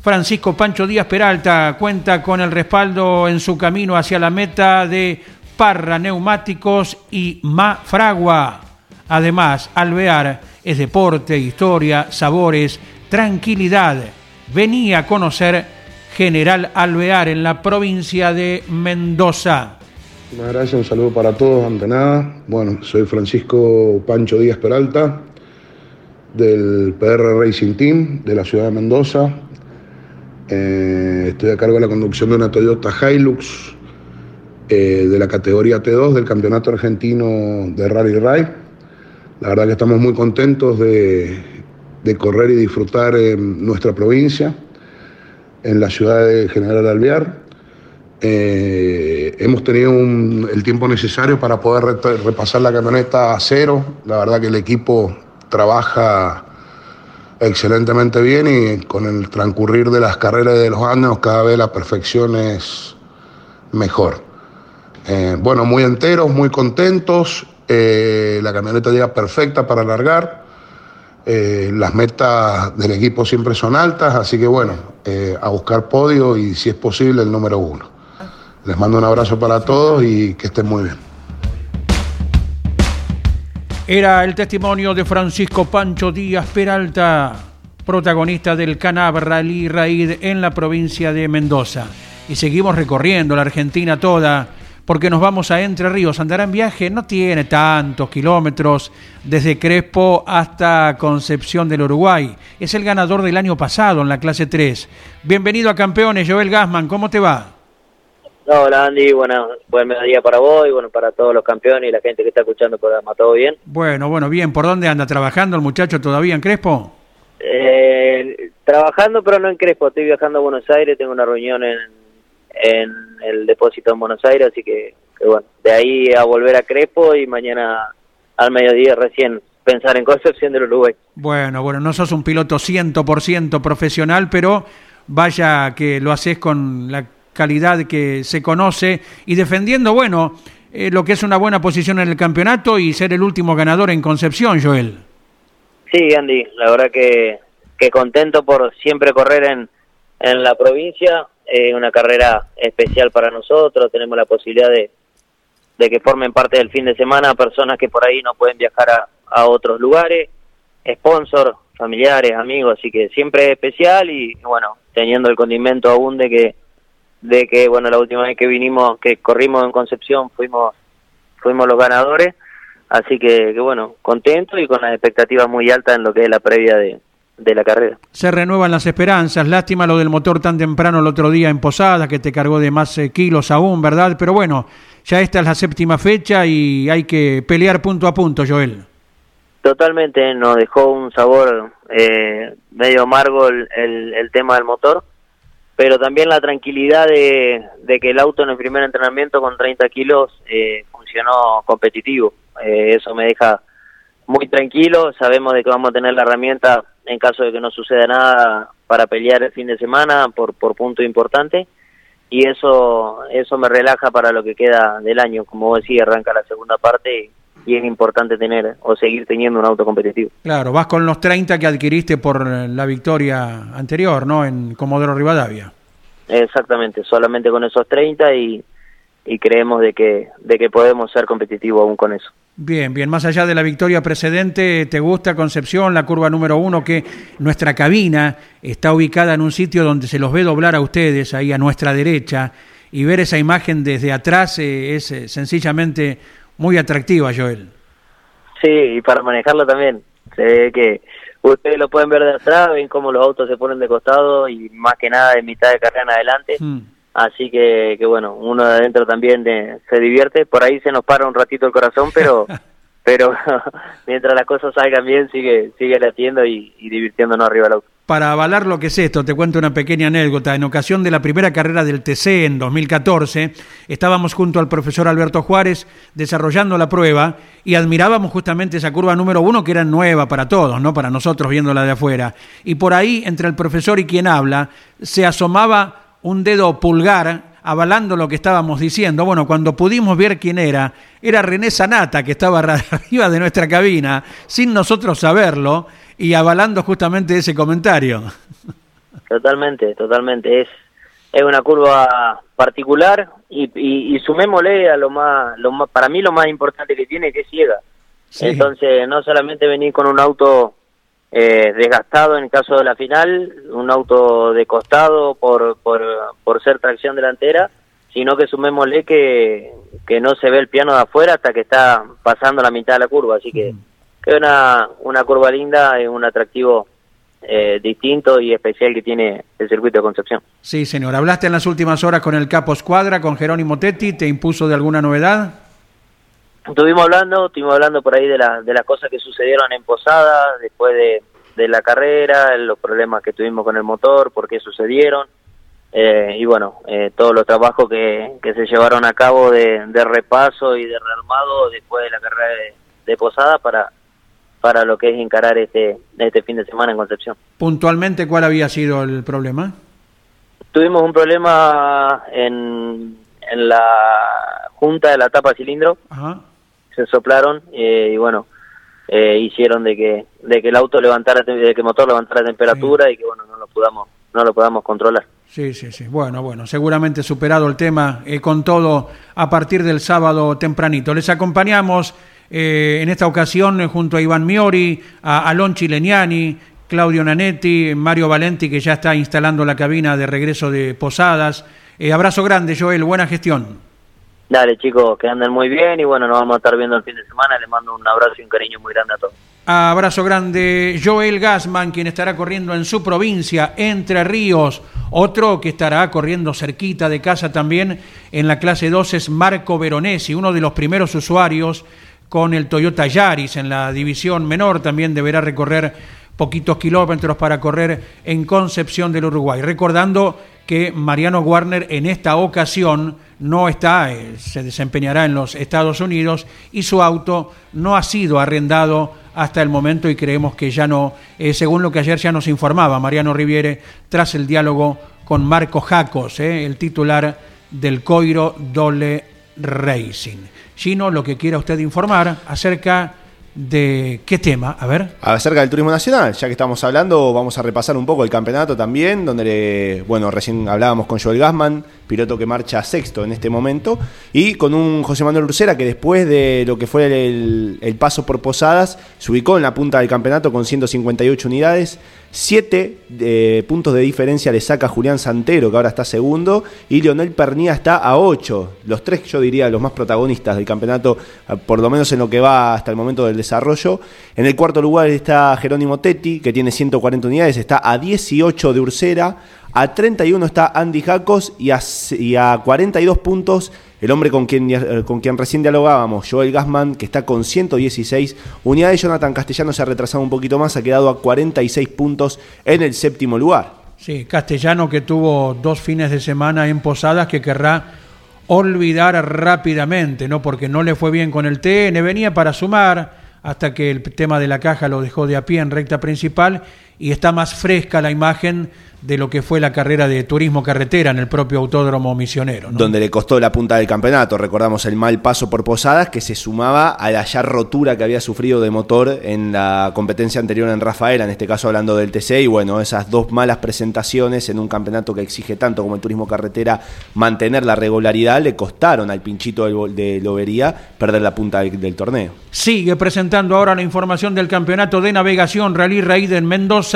Francisco Pancho Díaz Peralta cuenta con el respaldo en su camino hacia la meta de Parra Neumáticos y Ma Fragua. Además, Alvear es deporte, historia, sabores, tranquilidad. Venía a conocer General Alvear en la provincia de Mendoza. Muchas gracias, un saludo para todos ante nada. Bueno, soy Francisco Pancho Díaz Peralta, del PR Racing Team de la ciudad de Mendoza. Eh, estoy a cargo de la conducción de una Toyota Hilux eh, de la categoría T2 del Campeonato Argentino de Rally Ride. La verdad que estamos muy contentos de, correr y disfrutar en nuestra provincia, en la ciudad de General Alvear. Eh, hemos tenido el tiempo necesario para poder repasar la camioneta a cero. La verdad que el equipo trabaja excelentemente bien y con el transcurrir de las carreras de los años cada vez la perfección es mejor. Eh, bueno, muy enteros, muy contentos, eh, la camioneta llega perfecta para largar. Eh, las metas del equipo siempre son altas, así que bueno, a buscar podio y si es posible el número uno. Les mando un abrazo para todos y que estén muy bien. Era el testimonio de Francisco Pancho Díaz Peralta, protagonista del Canab Rally Raid en la provincia de Mendoza. Y seguimos recorriendo la Argentina toda porque nos vamos a Entre Ríos. Andará en viaje, no tiene tantos kilómetros desde Crespo hasta Concepción del Uruguay. Es el ganador del año pasado en la clase 3. Bienvenido a Campeones, Joel Gasman, ¿cómo te va? Hola Andy, bueno, buen mediodía para vos y bueno, para todos los campeones y la gente que está escuchando el programa, ¿todo bien? Bueno, bueno, bien. ¿Por dónde anda trabajando el muchacho todavía en Crespo? Eh, trabajando, pero no en Crespo. Estoy viajando a Buenos Aires, tengo una reunión en en el depósito en Buenos Aires, así que, bueno, de ahí a volver a Crepo y mañana al mediodía recién pensar en Concepción del Uruguay. Bueno, bueno, no sos un piloto 100% profesional, pero vaya que lo haces con la calidad que se conoce y defendiendo, bueno, eh, lo que es una buena posición en el campeonato y ser el último ganador en Concepción, Joel. Sí, Andy, la verdad que, que contento por siempre correr en, en la provincia, es una carrera especial para nosotros, tenemos la posibilidad de, de que formen parte del fin de semana personas que por ahí no pueden viajar a, a otros lugares, sponsors, familiares, amigos, así que siempre es especial y bueno, teniendo el condimento aún de que de que bueno, la última vez que vinimos, que corrimos en Concepción, fuimos fuimos los ganadores, así que, que bueno, contento y con las expectativas muy altas en lo que es la previa de, de la carrera. Se renuevan las esperanzas, lástima lo del motor tan temprano el otro día en Posada, que te cargó de más eh, kilos aún, ¿verdad? Pero bueno, ya esta es la séptima fecha y hay que pelear punto a punto, Joel. Totalmente, nos dejó un sabor eh, medio amargo el, el, tema del motor, pero también la tranquilidad de, que el auto en el primer entrenamiento con 30 kilos eh, funcionó competitivo. eso me deja muy tranquilo, sabemos de que vamos a tener la herramienta en caso de que no suceda nada para pelear el fin de semana por, por punto importante. Y eso eso me relaja para lo que queda del año, como vos decís, arranca la segunda parte y, es importante tener o seguir teniendo un auto competitivo. Claro, vas con los 30 que adquiriste por la victoria anterior, ¿no? En Comodoro Rivadavia. Exactamente, solamente con esos 30 y, y creemos de que, de que podemos ser competitivos aún con eso. Bien, bien, más allá de la victoria precedente, ¿te gusta Concepción, la curva número uno, que nuestra cabina está ubicada en un sitio donde se los ve doblar a ustedes, ahí a nuestra derecha, y ver esa imagen desde atrás eh, es eh, sencillamente muy atractiva, Joel? Sí, y para manejarlo también. Se ve que ustedes lo pueden ver de atrás, ven cómo los autos se ponen de costado y más que nada de mitad de carrera en adelante. Hmm. Así que, que bueno, uno de adentro también se divierte. Por ahí se nos para un ratito el corazón, pero pero mientras las cosas salgan bien, sigue sigue latiendo y, y divirtiéndonos arriba del auto. Para avalar lo que es esto, te cuento una pequeña anécdota. En ocasión de la primera carrera del TC en 2014, estábamos junto al profesor Alberto Juárez desarrollando la prueba y admirábamos justamente esa curva número uno que era nueva para todos, no para nosotros viéndola de afuera. Y por ahí, entre el profesor y quien habla, se asomaba un dedo pulgar avalando lo que estábamos diciendo. Bueno, cuando pudimos ver quién era, era René Sanata, que estaba arriba de nuestra cabina, sin nosotros saberlo, y avalando justamente ese comentario. Totalmente, totalmente. Es, es una curva particular y, y, sumémosle a lo más, lo más, para mí lo más importante que tiene, que es ciega. Entonces, no solamente venir con un auto eh, desgastado en el caso de la final, un auto de costado por, por, por ser tracción delantera, sino que sumémosle que, que no se ve el piano de afuera hasta que está pasando la mitad de la curva, así que, que una, una curva linda, es un atractivo eh, distinto y especial que tiene el circuito de Concepción. Sí, señor. ¿Hablaste en las últimas horas con el Capo Escuadra, con Jerónimo Tetti? ¿Te impuso de alguna novedad? Estuvimos hablando, estuvimos hablando por ahí de, la, de las cosas que sucedieron en Posada, después de, de la carrera, los problemas que tuvimos con el motor, por qué sucedieron, eh, y bueno, eh, todos los trabajos que, que se llevaron a cabo de, de repaso y de rearmado después de la carrera de, Posada para, para lo que es encarar este, este fin de semana en Concepción. Puntualmente, ¿cuál había sido el problema? Tuvimos un problema en, en la junta de la tapa cilindro. Ajá se soplaron eh, y bueno, eh, hicieron de que de que el auto levantara de que el motor levantara temperatura y que bueno no lo podamos no lo podamos controlar Sí, sí, sí. Bueno, bueno, seguramente superado el tema eh, con todo a partir del sábado tempranito. Les acompañamos eh, en esta ocasión junto a Iván Miori, a Alon Chileniani, Claudio Nanetti, Mario Valenti, que ya está instalando la cabina de regreso de Posadas. abrazo grande, Joel, buena gestión. Dale, chicos, que anden muy bien y bueno, nos vamos a estar viendo el fin de semana. Les mando un abrazo y un cariño muy grande a todos. Abrazo grande, Joel Gassman, quien estará corriendo en su provincia, Entre Ríos. Otro que estará corriendo cerquita de casa también en la clase 2 es Marco Veronesi, uno de los primeros usuarios con el Toyota Yaris en la división menor. También deberá recorrer poquitos kilómetros para correr en Concepción del Uruguay. Recordando que Mariano Warner en esta ocasión no está, eh, se desempeñará en los Estados Unidos y su auto no ha sido arrendado hasta el momento y creemos que ya no, eh, según lo que ayer ya nos informaba Mariano Riviere, tras el diálogo con Marco Jacos, eh, el titular del Coiro Dole Racing. Gino, lo que quiera usted informar acerca de qué tema, a ver. Acerca del turismo nacional, ya que estamos hablando, vamos a repasar un poco el campeonato también, donde, bueno, recién hablábamos con Joel Gassman, piloto que marcha sexto en este momento, y con un José Manuel Lucera que después de lo que fue el, paso por Posadas, se ubicó en la punta del campeonato con 158 unidades, 7 eh, puntos de diferencia le saca Julián Santero, que ahora está segundo, y Leonel Pernía está a 8. Los tres, yo diría, los más protagonistas del campeonato, eh, por lo menos en lo que va hasta el momento del desarrollo. En el cuarto lugar está Jerónimo Tetti, que tiene 140 unidades, está a 18 de Ursera. A 31 está Andy Jacos y a, y a 42 puntos el hombre con quien, eh, con quien recién dialogábamos, Joel Gassman, que está con 116 unidades. Jonathan Castellano se ha retrasado un poquito más, ha quedado a 46 puntos en el séptimo lugar. Sí, Castellano que tuvo dos fines de semana en Posadas que querrá olvidar rápidamente, ¿no? Porque no le fue bien con el TN, venía para sumar hasta que el tema de la caja lo dejó de a pie en recta principal y está más fresca la imagen de lo que fue la carrera de turismo carretera en el propio autódromo misionero. Donde le costó la punta del campeonato. Recordamos el mal paso por Posadas que se sumaba a la ya rotura que había sufrido de motor en la competencia anterior en Rafaela, en este caso hablando del TC. Y bueno, esas dos malas presentaciones en un campeonato que exige tanto como el turismo carretera mantener la regularidad le costaron al pinchito de Lobería perder la punta del, torneo. Sigue presentando ahora la información del campeonato de navegación Rally Raid en Mendoza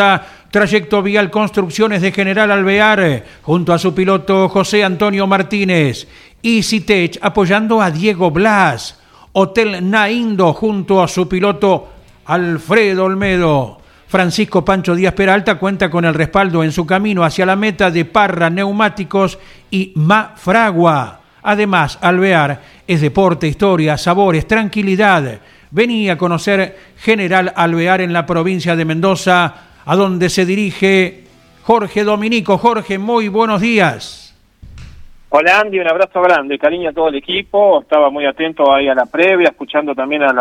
Trayecto Vial Construcciones de General Alvear, junto a su piloto José Antonio Martínez. EasyTech apoyando a Diego Blas. Hotel Naindo junto a su piloto Alfredo Olmedo. Francisco Pancho Díaz Peralta cuenta con el respaldo en su camino hacia la meta de Parra Neumáticos y Mafragua. Además, Alvear es deporte, historia, sabores, tranquilidad. Venía a conocer General Alvear en la provincia de Mendoza a donde se dirige Jorge Dominico. Jorge, muy buenos días. Hola Andy, un abrazo grande, cariño a todo el equipo. Estaba muy atento ahí a la previa, escuchando también a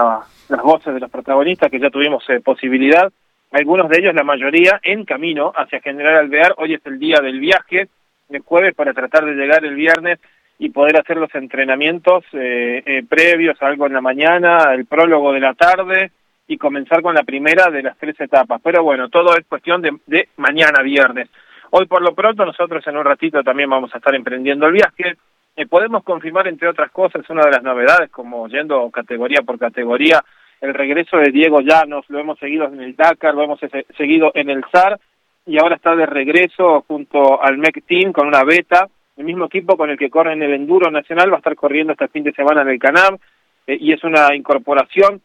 las voces de los protagonistas que ya tuvimos eh, posibilidad. Algunos de ellos, la mayoría, en camino hacia General Alvear. Hoy es el día del viaje, el jueves, para tratar de llegar el viernes y poder hacer los entrenamientos eh, eh, previos, algo en la mañana, el prólogo de la tarde y comenzar con la primera de las tres etapas. Pero bueno, todo es cuestión de, mañana viernes. Hoy por lo pronto nosotros en un ratito también vamos a estar emprendiendo el viaje. Eh, podemos confirmar, entre otras cosas, una de las novedades, como yendo categoría por categoría, el regreso de Diego Llanos, lo hemos seguido en el Dakar, lo hemos seguido en el SAR, y ahora está de regreso junto al MEC Team con una beta, el mismo equipo con el que corre en el Enduro Nacional, va a estar corriendo este fin de semana en el Canam, eh, y es una incorporación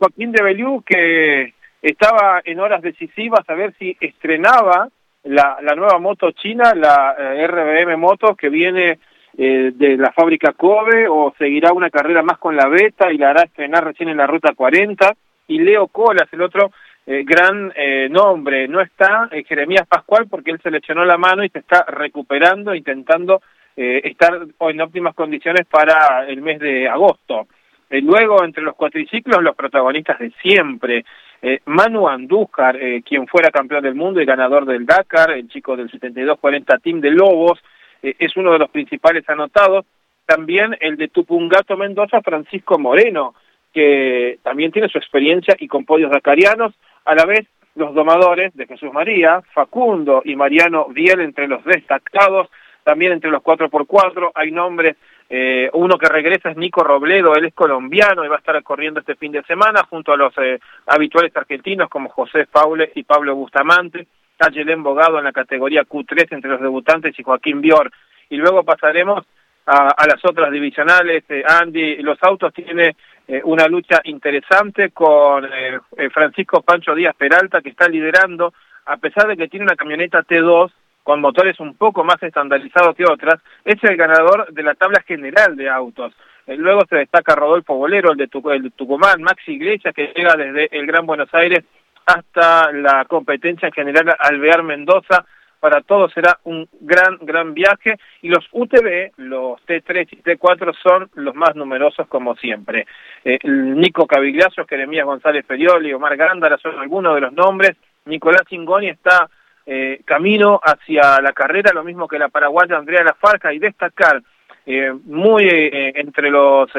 Joaquín de Belú, que estaba en horas decisivas a ver si estrenaba la, la nueva moto china, la eh, RBM Moto, que viene eh, de la fábrica Kobe, o seguirá una carrera más con la Beta y la hará estrenar recién en la Ruta 40. Y Leo Colas, el otro eh, gran nombre, no está Jeremías Pascual porque él se lesionó la mano y se está recuperando, intentando estar en óptimas condiciones para el mes de agosto. Eh, luego, entre los cuatriciclos, los protagonistas de siempre. Eh, Manu Andújar, eh, quien fuera campeón del mundo y ganador del Dakar, el chico del 72-40 Team de Lobos, es uno de los principales anotados. También el de Tupungato Mendoza, Francisco Moreno, que también tiene su experiencia y con podios dakarianos, a la vez los domadores de Jesús María, Facundo y Mariano Viel entre los destacados, también entre los 4x4 hay nombres, eh, uno que regresa es Nico Robledo, él es colombiano y va a estar corriendo este fin de semana junto a los eh, habituales argentinos como José Faule y Pablo Bustamante, Tayelén Bogado en la categoría Q3 entre los debutantes y Joaquín Bior. Y luego pasaremos a, las otras divisionales. Eh, Andy, los autos tiene eh, una lucha interesante con eh, Francisco Pancho Díaz Peralta, que está liderando, a pesar de que tiene una camioneta T2 con motores un poco más estandarizados que otras, es el ganador de la tabla general de autos. luego se destaca Rodolfo Bolero, el de, Tucumán, Maxi Iglesias, que llega desde el Gran Buenos Aires hasta la competencia en general Alvear Mendoza, para todos será un gran, gran viaje y los UTV, los T3 y T4 son los más numerosos como siempre. Eh, Nico Cavigliazo, Jeremías González Ferioli, Omar Gándara son algunos de los nombres. Nicolás Chingoni está eh, camino hacia la carrera, lo mismo que la paraguaya Andrea Lafarca y destacar eh, muy entre los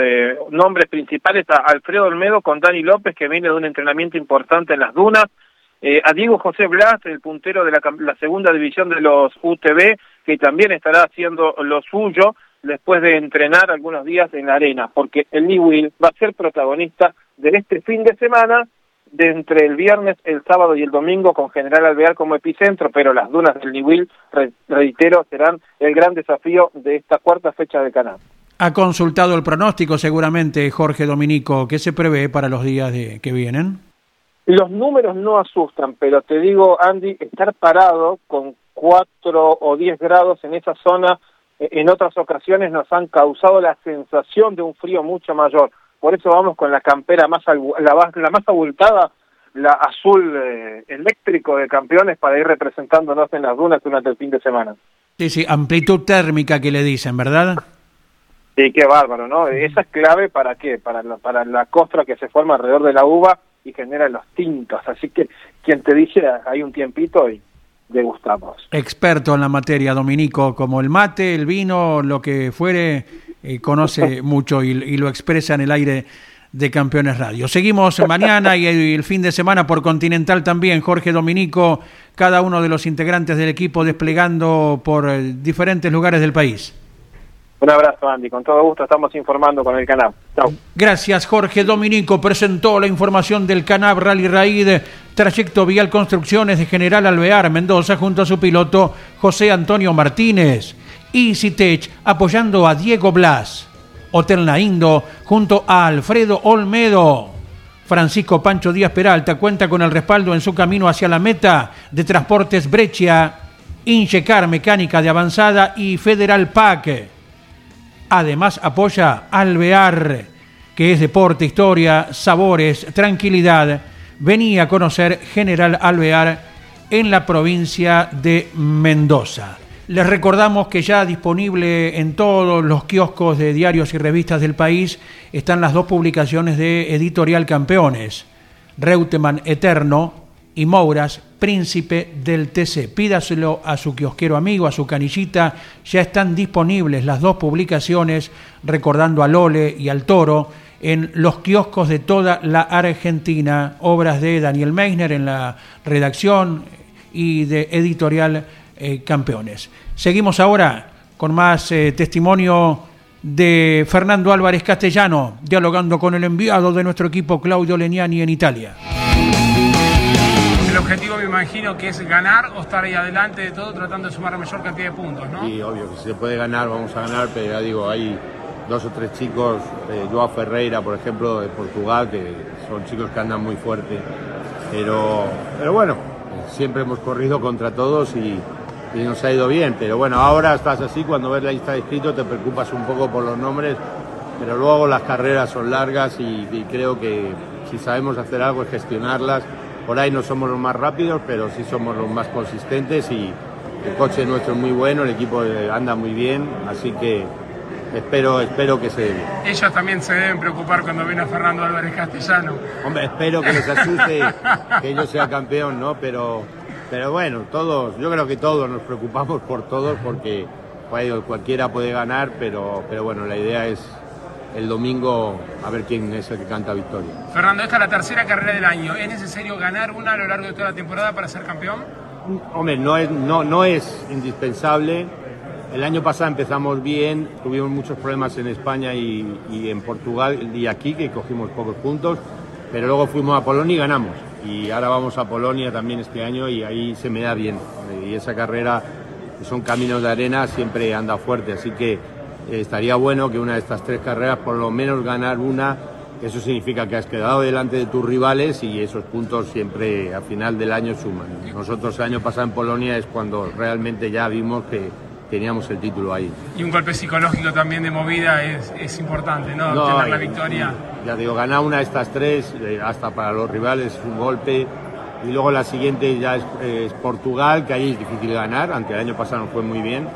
nombres principales a Alfredo Olmedo con Dani López que viene de un entrenamiento importante en las dunas eh, a Diego José Blas, el puntero de la, segunda división de los UTV, que también estará haciendo lo suyo después de entrenar algunos días en la arena, porque el Will va a ser protagonista de este fin de semana, de entre el viernes, el sábado y el domingo, con General Alvear como epicentro, pero las dunas del Will, reitero, serán el gran desafío de esta cuarta fecha de Canal. Ha consultado el pronóstico seguramente Jorge Dominico, ¿qué se prevé para los días de, que vienen? Los números no asustan, pero te digo, Andy, estar parado con 4 o 10 grados en esa zona eh, en otras ocasiones nos han causado la sensación de un frío mucho mayor. Por eso vamos con la campera más la, la más abultada, la azul eh, eléctrico de campeones para ir representándonos en las dunas durante el fin de semana. Sí, sí, amplitud térmica que le dicen, ¿verdad? Sí, qué bárbaro, ¿no? Esa es clave para qué? Para la, para la costra que se forma alrededor de la uva y genera los tintos. Así que quien te dice hay un tiempito y degustamos. Experto en la materia, Dominico, como el mate, el vino, lo que fuere, eh, conoce mucho y, lo expresa en el aire de Campeones Radio. Seguimos mañana y el, fin de semana por Continental también. Jorge Dominico, cada uno de los integrantes del equipo desplegando por eh, diferentes lugares del país. Un abrazo, Andy. Con todo gusto estamos informando con el canal. Chao. Gracias, Jorge Dominico. Presentó la información del Canab Rally Raid, trayecto vial construcciones de General Alvear, Mendoza, junto a su piloto José Antonio Martínez. EasyTech apoyando a Diego Blas. Hotel Naindo junto a Alfredo Olmedo. Francisco Pancho Díaz Peralta cuenta con el respaldo en su camino hacia la meta de Transportes Breccia, Inchecar Mecánica de Avanzada y Federal PAC. Además apoya Alvear, que es deporte, historia, sabores, tranquilidad. Venía a conocer General Alvear en la provincia de Mendoza. Les recordamos que ya disponible en todos los kioscos de diarios y revistas del país están las dos publicaciones de Editorial Campeones, Reutemann Eterno y Mouras, príncipe del TC. Pídaselo a su kiosquero amigo, a su canillita. Ya están disponibles las dos publicaciones, recordando a Lole y al Toro, en los kioscos de toda la Argentina. Obras de Daniel Meisner en la redacción y de editorial eh, Campeones. Seguimos ahora con más eh, testimonio de Fernando Álvarez Castellano, dialogando con el enviado de nuestro equipo Claudio Leniani en Italia objetivo me imagino que es ganar o estar ahí adelante de todo tratando de sumar la mayor cantidad de puntos, ¿no? Sí, obvio que si se puede ganar, vamos a ganar, pero ya digo, hay dos o tres chicos, eh, Joao Ferreira, por ejemplo, de Portugal, que son chicos que andan muy fuerte, pero, pero bueno, siempre hemos corrido contra todos y, nos ha ido bien, pero bueno, ahora estás así, cuando ves la lista de inscritos te preocupas un poco por los nombres, pero luego las carreras son largas y creo que si sabemos hacer algo es gestionarlas por ahí no somos los más rápidos, pero sí somos los más consistentes y el coche nuestro es muy bueno, el equipo anda muy bien, así que espero, espero que se dé Ellos también se deben preocupar cuando ven a Fernando Álvarez Castellano. Hombre, espero que les asuste que yo sea campeón, ¿no? Pero, pero bueno, todos, yo creo que todos nos preocupamos por todos porque cualquiera puede ganar, pero, pero bueno, la idea es el domingo a ver quién es el que canta victoria. Fernando, esta es la tercera carrera del año. ¿Es necesario ganar una a lo largo de toda la temporada para ser campeón? Hombre, no es, no, no es indispensable. El año pasado empezamos bien, tuvimos muchos problemas en España y, y en Portugal y aquí, que cogimos pocos puntos, pero luego fuimos a Polonia y ganamos. Y ahora vamos a Polonia también este año y ahí se me da bien. Y esa carrera, que son caminos de arena, siempre anda fuerte, así que eh, estaría bueno que una de estas tres carreras, por lo menos ganar una, eso significa que has quedado delante de tus rivales y esos puntos siempre a final del año suman. Nosotros el año pasado en Polonia es cuando realmente ya vimos que teníamos el título ahí. Y un golpe psicológico también de movida es, es importante, ¿no? No, Obtener la victoria. Ya digo, ganar una de estas tres, eh, hasta para los rivales, es un golpe. Y luego la siguiente ya es, eh, es Portugal, que ahí es difícil ganar, aunque el año pasado nos fue muy bien,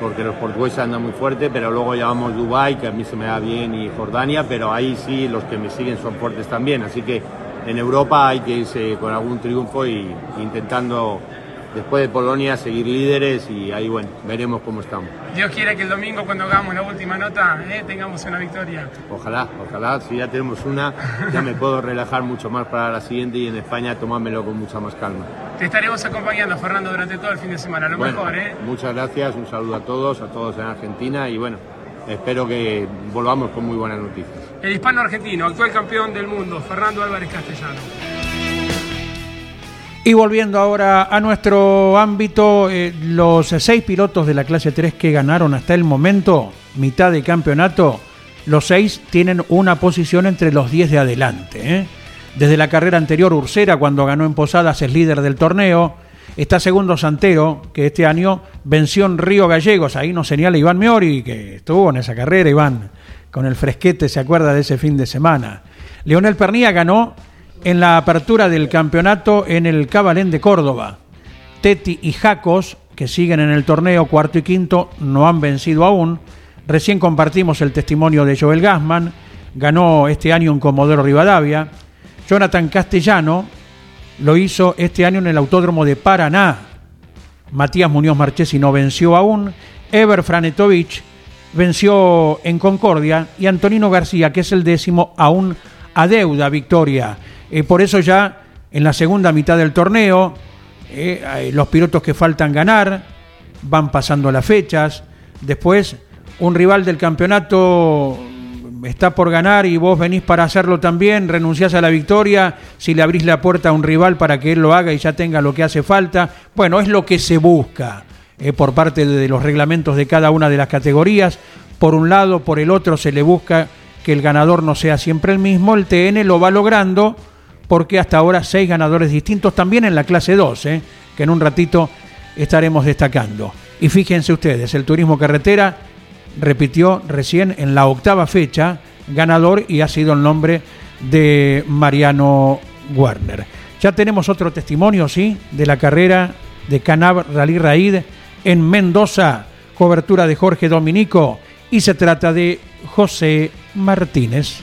porque los portugueses andan muy fuerte, pero luego llevamos Dubái, que a mí se me da bien, y Jordania, pero ahí sí los que me siguen son fuertes también. Así que en Europa hay que irse con algún triunfo y intentando, después de Polonia, seguir líderes y ahí, bueno, veremos cómo estamos. Dios quiera que el domingo cuando hagamos la última nota eh, tengamos una victoria. Ojalá, ojalá, si ya tenemos una, ya me puedo relajar mucho más para la siguiente y en España tomármelo con mucha más calma. Te estaremos acompañando, Fernando, durante todo el fin de semana. Lo Bueno, mejor, ¿eh? Muchas gracias, un saludo a todos, a todos en Argentina y bueno, espero que volvamos con muy buenas noticias. El hispano argentino, actual campeón del mundo, Fernando Álvarez Castellano. Y volviendo ahora a nuestro ámbito, eh, los seis pilotos de la clase 3 que ganaron hasta el momento, mitad de campeonato, los seis tienen una posición entre los 10 de adelante. ¿eh? Desde la carrera anterior, Ursera, cuando ganó en Posadas, es líder del torneo. Está segundo Santero, que este año venció en Río Gallegos. Ahí nos señala Iván Meori, que estuvo en esa carrera, Iván, con el fresquete, se acuerda de ese fin de semana. Leonel Pernía ganó en la apertura del campeonato en el Cabalén de Córdoba. Teti y Jacos, que siguen en el torneo cuarto y quinto, no han vencido aún. Recién compartimos el testimonio de Joel Gassman, ganó este año en Comodoro Rivadavia. Jonathan Castellano lo hizo este año en el Autódromo de Paraná. Matías Muñoz Marchesi no venció aún. Ever Franetovich venció en Concordia y Antonino García, que es el décimo, aún adeuda victoria. Eh, por eso ya en la segunda mitad del torneo, eh, hay los pilotos que faltan ganar van pasando las fechas. Después, un rival del campeonato está por ganar y vos venís para hacerlo también, renunciás a la victoria, si le abrís la puerta a un rival para que él lo haga y ya tenga lo que hace falta. Bueno, es lo que se busca eh, por parte de los reglamentos de cada una de las categorías. Por un lado, por el otro se le busca que el ganador no sea siempre el mismo. El TN lo va logrando porque hasta ahora seis ganadores distintos también en la clase 2, eh, que en un ratito estaremos destacando. Y fíjense ustedes, el turismo carretera repitió recién en la octava fecha ganador y ha sido el nombre de Mariano Werner. Ya tenemos otro testimonio, sí, de la carrera de Canab Rally Raid en Mendoza, cobertura de Jorge Dominico, y se trata de José Martínez.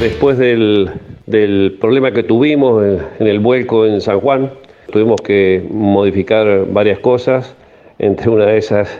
Después del, problema que tuvimos en, en el vuelco en San Juan, tuvimos que modificar varias cosas, entre una de esas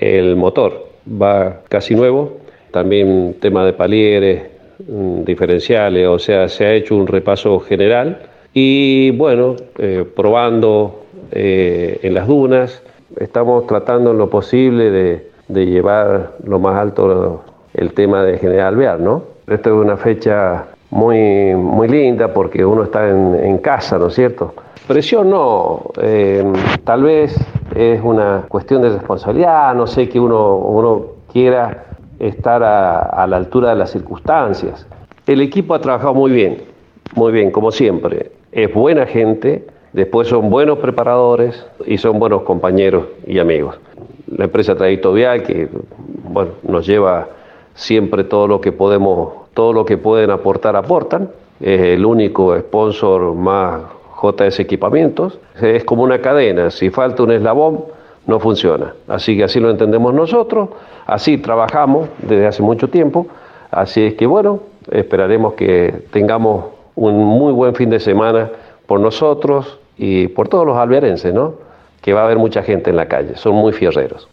el motor, va casi nuevo, también tema de palieres, mm, diferenciales, o sea, se ha hecho un repaso general y bueno, eh, probando eh, en las dunas, estamos tratando en lo posible de, de llevar lo más alto el tema de General Alvear, ¿no? Esta es una fecha muy, muy linda porque uno está en, casa, ¿no es cierto? Presión no, eh, tal vez es una cuestión de responsabilidad, no sé que uno, uno quiera estar a, a la altura de las circunstancias. El equipo ha trabajado muy bien, muy bien, como siempre. Es buena gente, después son buenos preparadores y son buenos compañeros y amigos. La empresa Trayecto Vial, que bueno, nos lleva siempre todo lo que podemos, todo lo que pueden aportar, aportan. Es el único sponsor más JS Equipamientos. Es como una cadena, si falta un eslabón, no funciona. Así que así lo entendemos nosotros, así trabajamos desde hace mucho tiempo. Así es que bueno, esperaremos que tengamos un muy buen fin de semana por nosotros y por todos los alberenses, ¿no? Que va a haber mucha gente en la calle, son muy fierreros.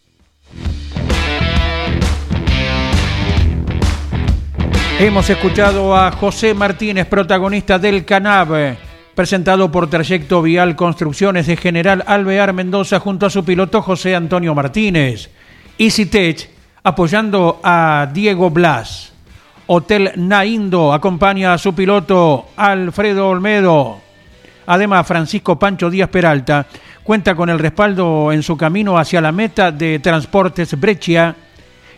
Hemos escuchado a José Martínez, protagonista del Canab, presentado por Trayecto Vial Construcciones de General Alvear Mendoza junto a su piloto José Antonio Martínez. EasyTech apoyando a Diego Blas. Hotel Naindo acompaña a su piloto Alfredo Olmedo. Además, Francisco Pancho Díaz Peralta cuenta con el respaldo en su camino hacia la meta de Transportes Breccia,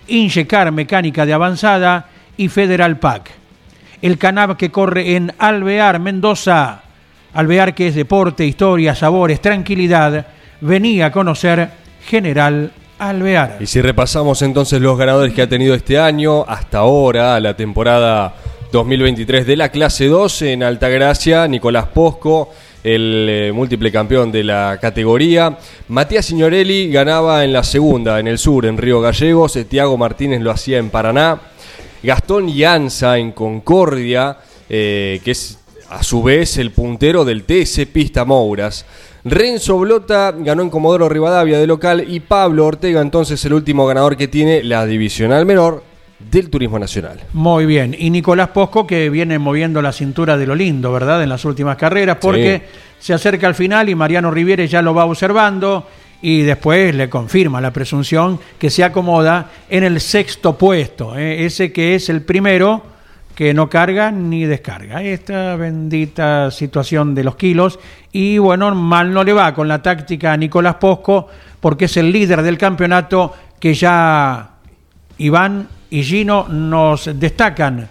Inchecar Mecánica de Avanzada y Federal Pack. El canab que corre en Alvear, Mendoza. Alvear que es deporte, historia, sabores, tranquilidad. Venía a conocer General Alvear. Y si repasamos entonces los ganadores que ha tenido este año, hasta ahora, la temporada 2023 de la clase 2 en Altagracia, Nicolás Posco, el eh, múltiple campeón de la categoría. Matías Signorelli ganaba en la segunda, en el sur, en Río Gallegos. Tiago Martínez lo hacía en Paraná. Gastón Llanza en Concordia, eh, que es a su vez el puntero del TS Pista Mouras. Renzo Blota ganó en Comodoro Rivadavia de local y Pablo Ortega entonces el último ganador que tiene la divisional menor del Turismo Nacional. Muy bien, y Nicolás Posco que viene moviendo la cintura de lo lindo, ¿verdad? En las últimas carreras, porque se acerca al final y Mariano Riviere ya lo va observando y después le confirma la presunción que se acomoda en el sexto puesto, ¿eh? ese que es el primero que no carga ni descarga. Esta bendita situación de los kilos. Y bueno, mal no le va con la táctica a Nicolás Posco, porque es el líder del campeonato que ya Iván y Gino nos destacan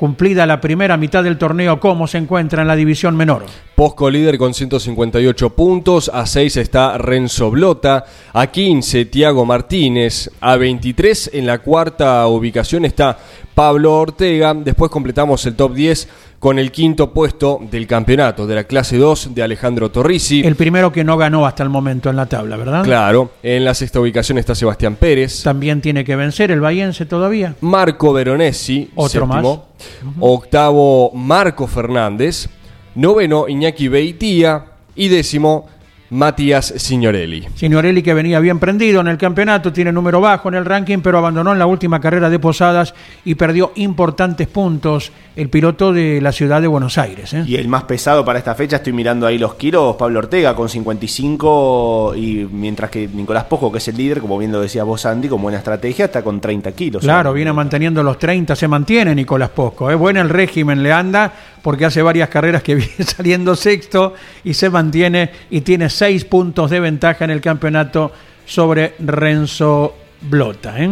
cumplida la primera mitad del torneo, cómo se encuentra en la división menor. Posco líder con 158 puntos, a 6 está Renzo Blota, a 15 Tiago Martínez, a 23 en la cuarta ubicación está Pablo Ortega, después completamos el top 10 con el quinto puesto del campeonato de la clase 2 de Alejandro Torrisi. El primero que no ganó hasta el momento en la tabla, ¿verdad? Claro, en la sexta ubicación está Sebastián Pérez. También tiene que vencer el Bayense todavía. Marco Veronesi, otro más. Octavo Marco Fernández, noveno Iñaki Beitía y décimo Matías Signorelli. Signorelli que venía bien prendido en el campeonato, tiene número bajo en el ranking, pero abandonó en la última carrera de Posadas y perdió importantes puntos el piloto de la ciudad de Buenos Aires. ¿eh? Y el más pesado para esta fecha, estoy mirando ahí los kilos, Pablo Ortega con 55 y mientras que Nicolás Pojo, que es el líder, como bien lo decías vos Andy, con buena estrategia, está con 30 kilos. Claro, viene manteniendo los 30, se mantiene Nicolás Posco. Es ¿eh? bueno el régimen, le anda porque hace varias carreras que viene saliendo sexto y se mantiene y tiene seis puntos de ventaja en el campeonato sobre Renzo Blota. ¿eh?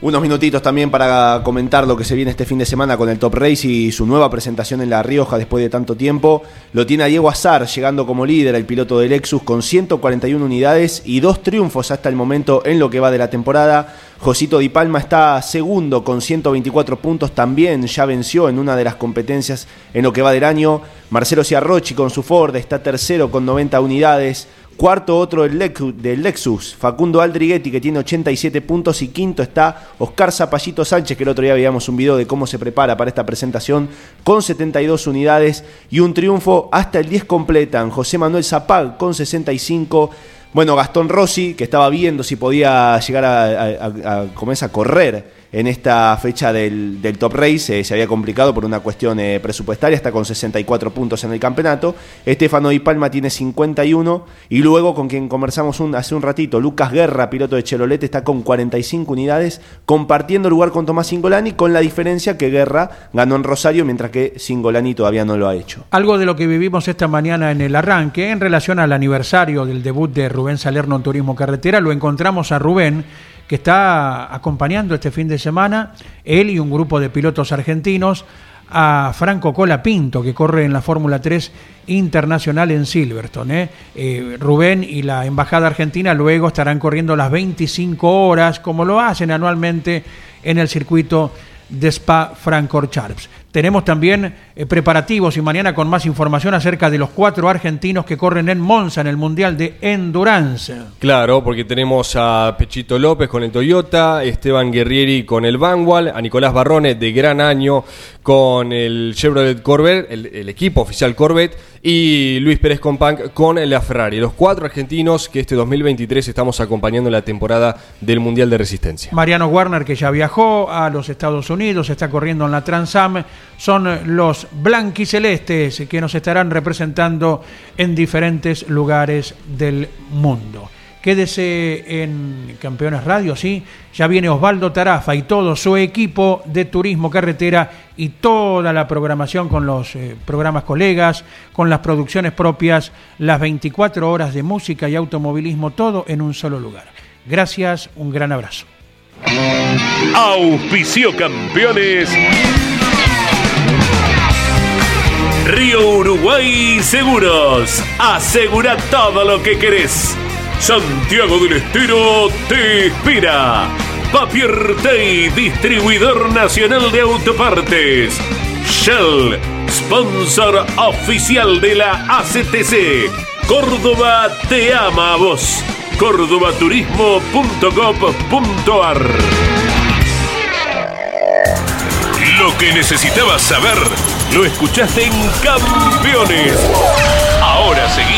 Unos minutitos también para comentar lo que se viene este fin de semana con el Top Race y su nueva presentación en La Rioja después de tanto tiempo. Lo tiene a Diego Azar llegando como líder, el piloto del Lexus, con 141 unidades y dos triunfos hasta el momento en lo que va de la temporada. Josito Di Palma está segundo con 124 puntos, también ya venció en una de las competencias en lo que va del año. Marcelo Ciarrochi con su Ford está tercero con 90 unidades. Cuarto otro del Lexus, Facundo Aldriguetti que tiene 87 puntos y quinto está Oscar Zapallito Sánchez que el otro día veíamos un video de cómo se prepara para esta presentación con 72 unidades y un triunfo hasta el 10 completan José Manuel Zapag con 65 bueno, Gastón Rossi, que estaba viendo si podía llegar a, a correr en esta fecha del, Top Race, eh, se había complicado por una cuestión eh, presupuestaria, está con 64 puntos en el campeonato. Estefano Di Palma tiene 51 y luego con quien conversamos hace un ratito, Lucas Guerra, piloto de Chelolete, está con 45 unidades, compartiendo lugar con Tomás Singolani, con la diferencia que Guerra ganó en Rosario, mientras que Singolani todavía no lo ha hecho. Algo de lo que vivimos esta mañana en el arranque, en relación al aniversario del debut de Rubén Salerno en Turismo Carretera, lo encontramos a Rubén, que está acompañando este fin de semana, él y un grupo de pilotos argentinos, a Franco Cola Pinto, que corre en la Fórmula 3 internacional en Silverstone. ¿eh? Eh, Rubén y la Embajada Argentina luego estarán corriendo las 25 horas, como lo hacen anualmente en el circuito de Spa Francorchamps. Tenemos también eh, preparativos y mañana con más información acerca de los cuatro argentinos que corren en Monza en el Mundial de Endurance. Claro, porque tenemos a Pechito López con el Toyota, Esteban Guerrieri con el Vangual, a Nicolás Barrone de gran año con el Chevrolet Corvette, el, el equipo oficial Corvette, y Luis Pérez Companc con la Ferrari. Los cuatro argentinos que este 2023 estamos acompañando en la temporada del Mundial de Resistencia. Mariano Warner, que ya viajó a los Estados Unidos, está corriendo en la Transam, son los blanquicelestes que nos estarán representando en diferentes lugares del mundo. Quédese en Campeones Radio, sí. Ya viene Osvaldo Tarafa y todo su equipo de turismo carretera y toda la programación con los eh, programas colegas, con las producciones propias, las 24 horas de música y automovilismo, todo en un solo lugar. Gracias, un gran abrazo. Auspicio Campeones. Río Uruguay Seguros. Asegura todo lo que querés. Santiago del Estero te espera. Papier Tay, distribuidor nacional de autopartes. Shell, sponsor oficial de la ACTC. Córdoba te ama a vos. cordobaturismo.gov.ar Lo que necesitabas saber lo escuchaste en Campeones. Ahora seguí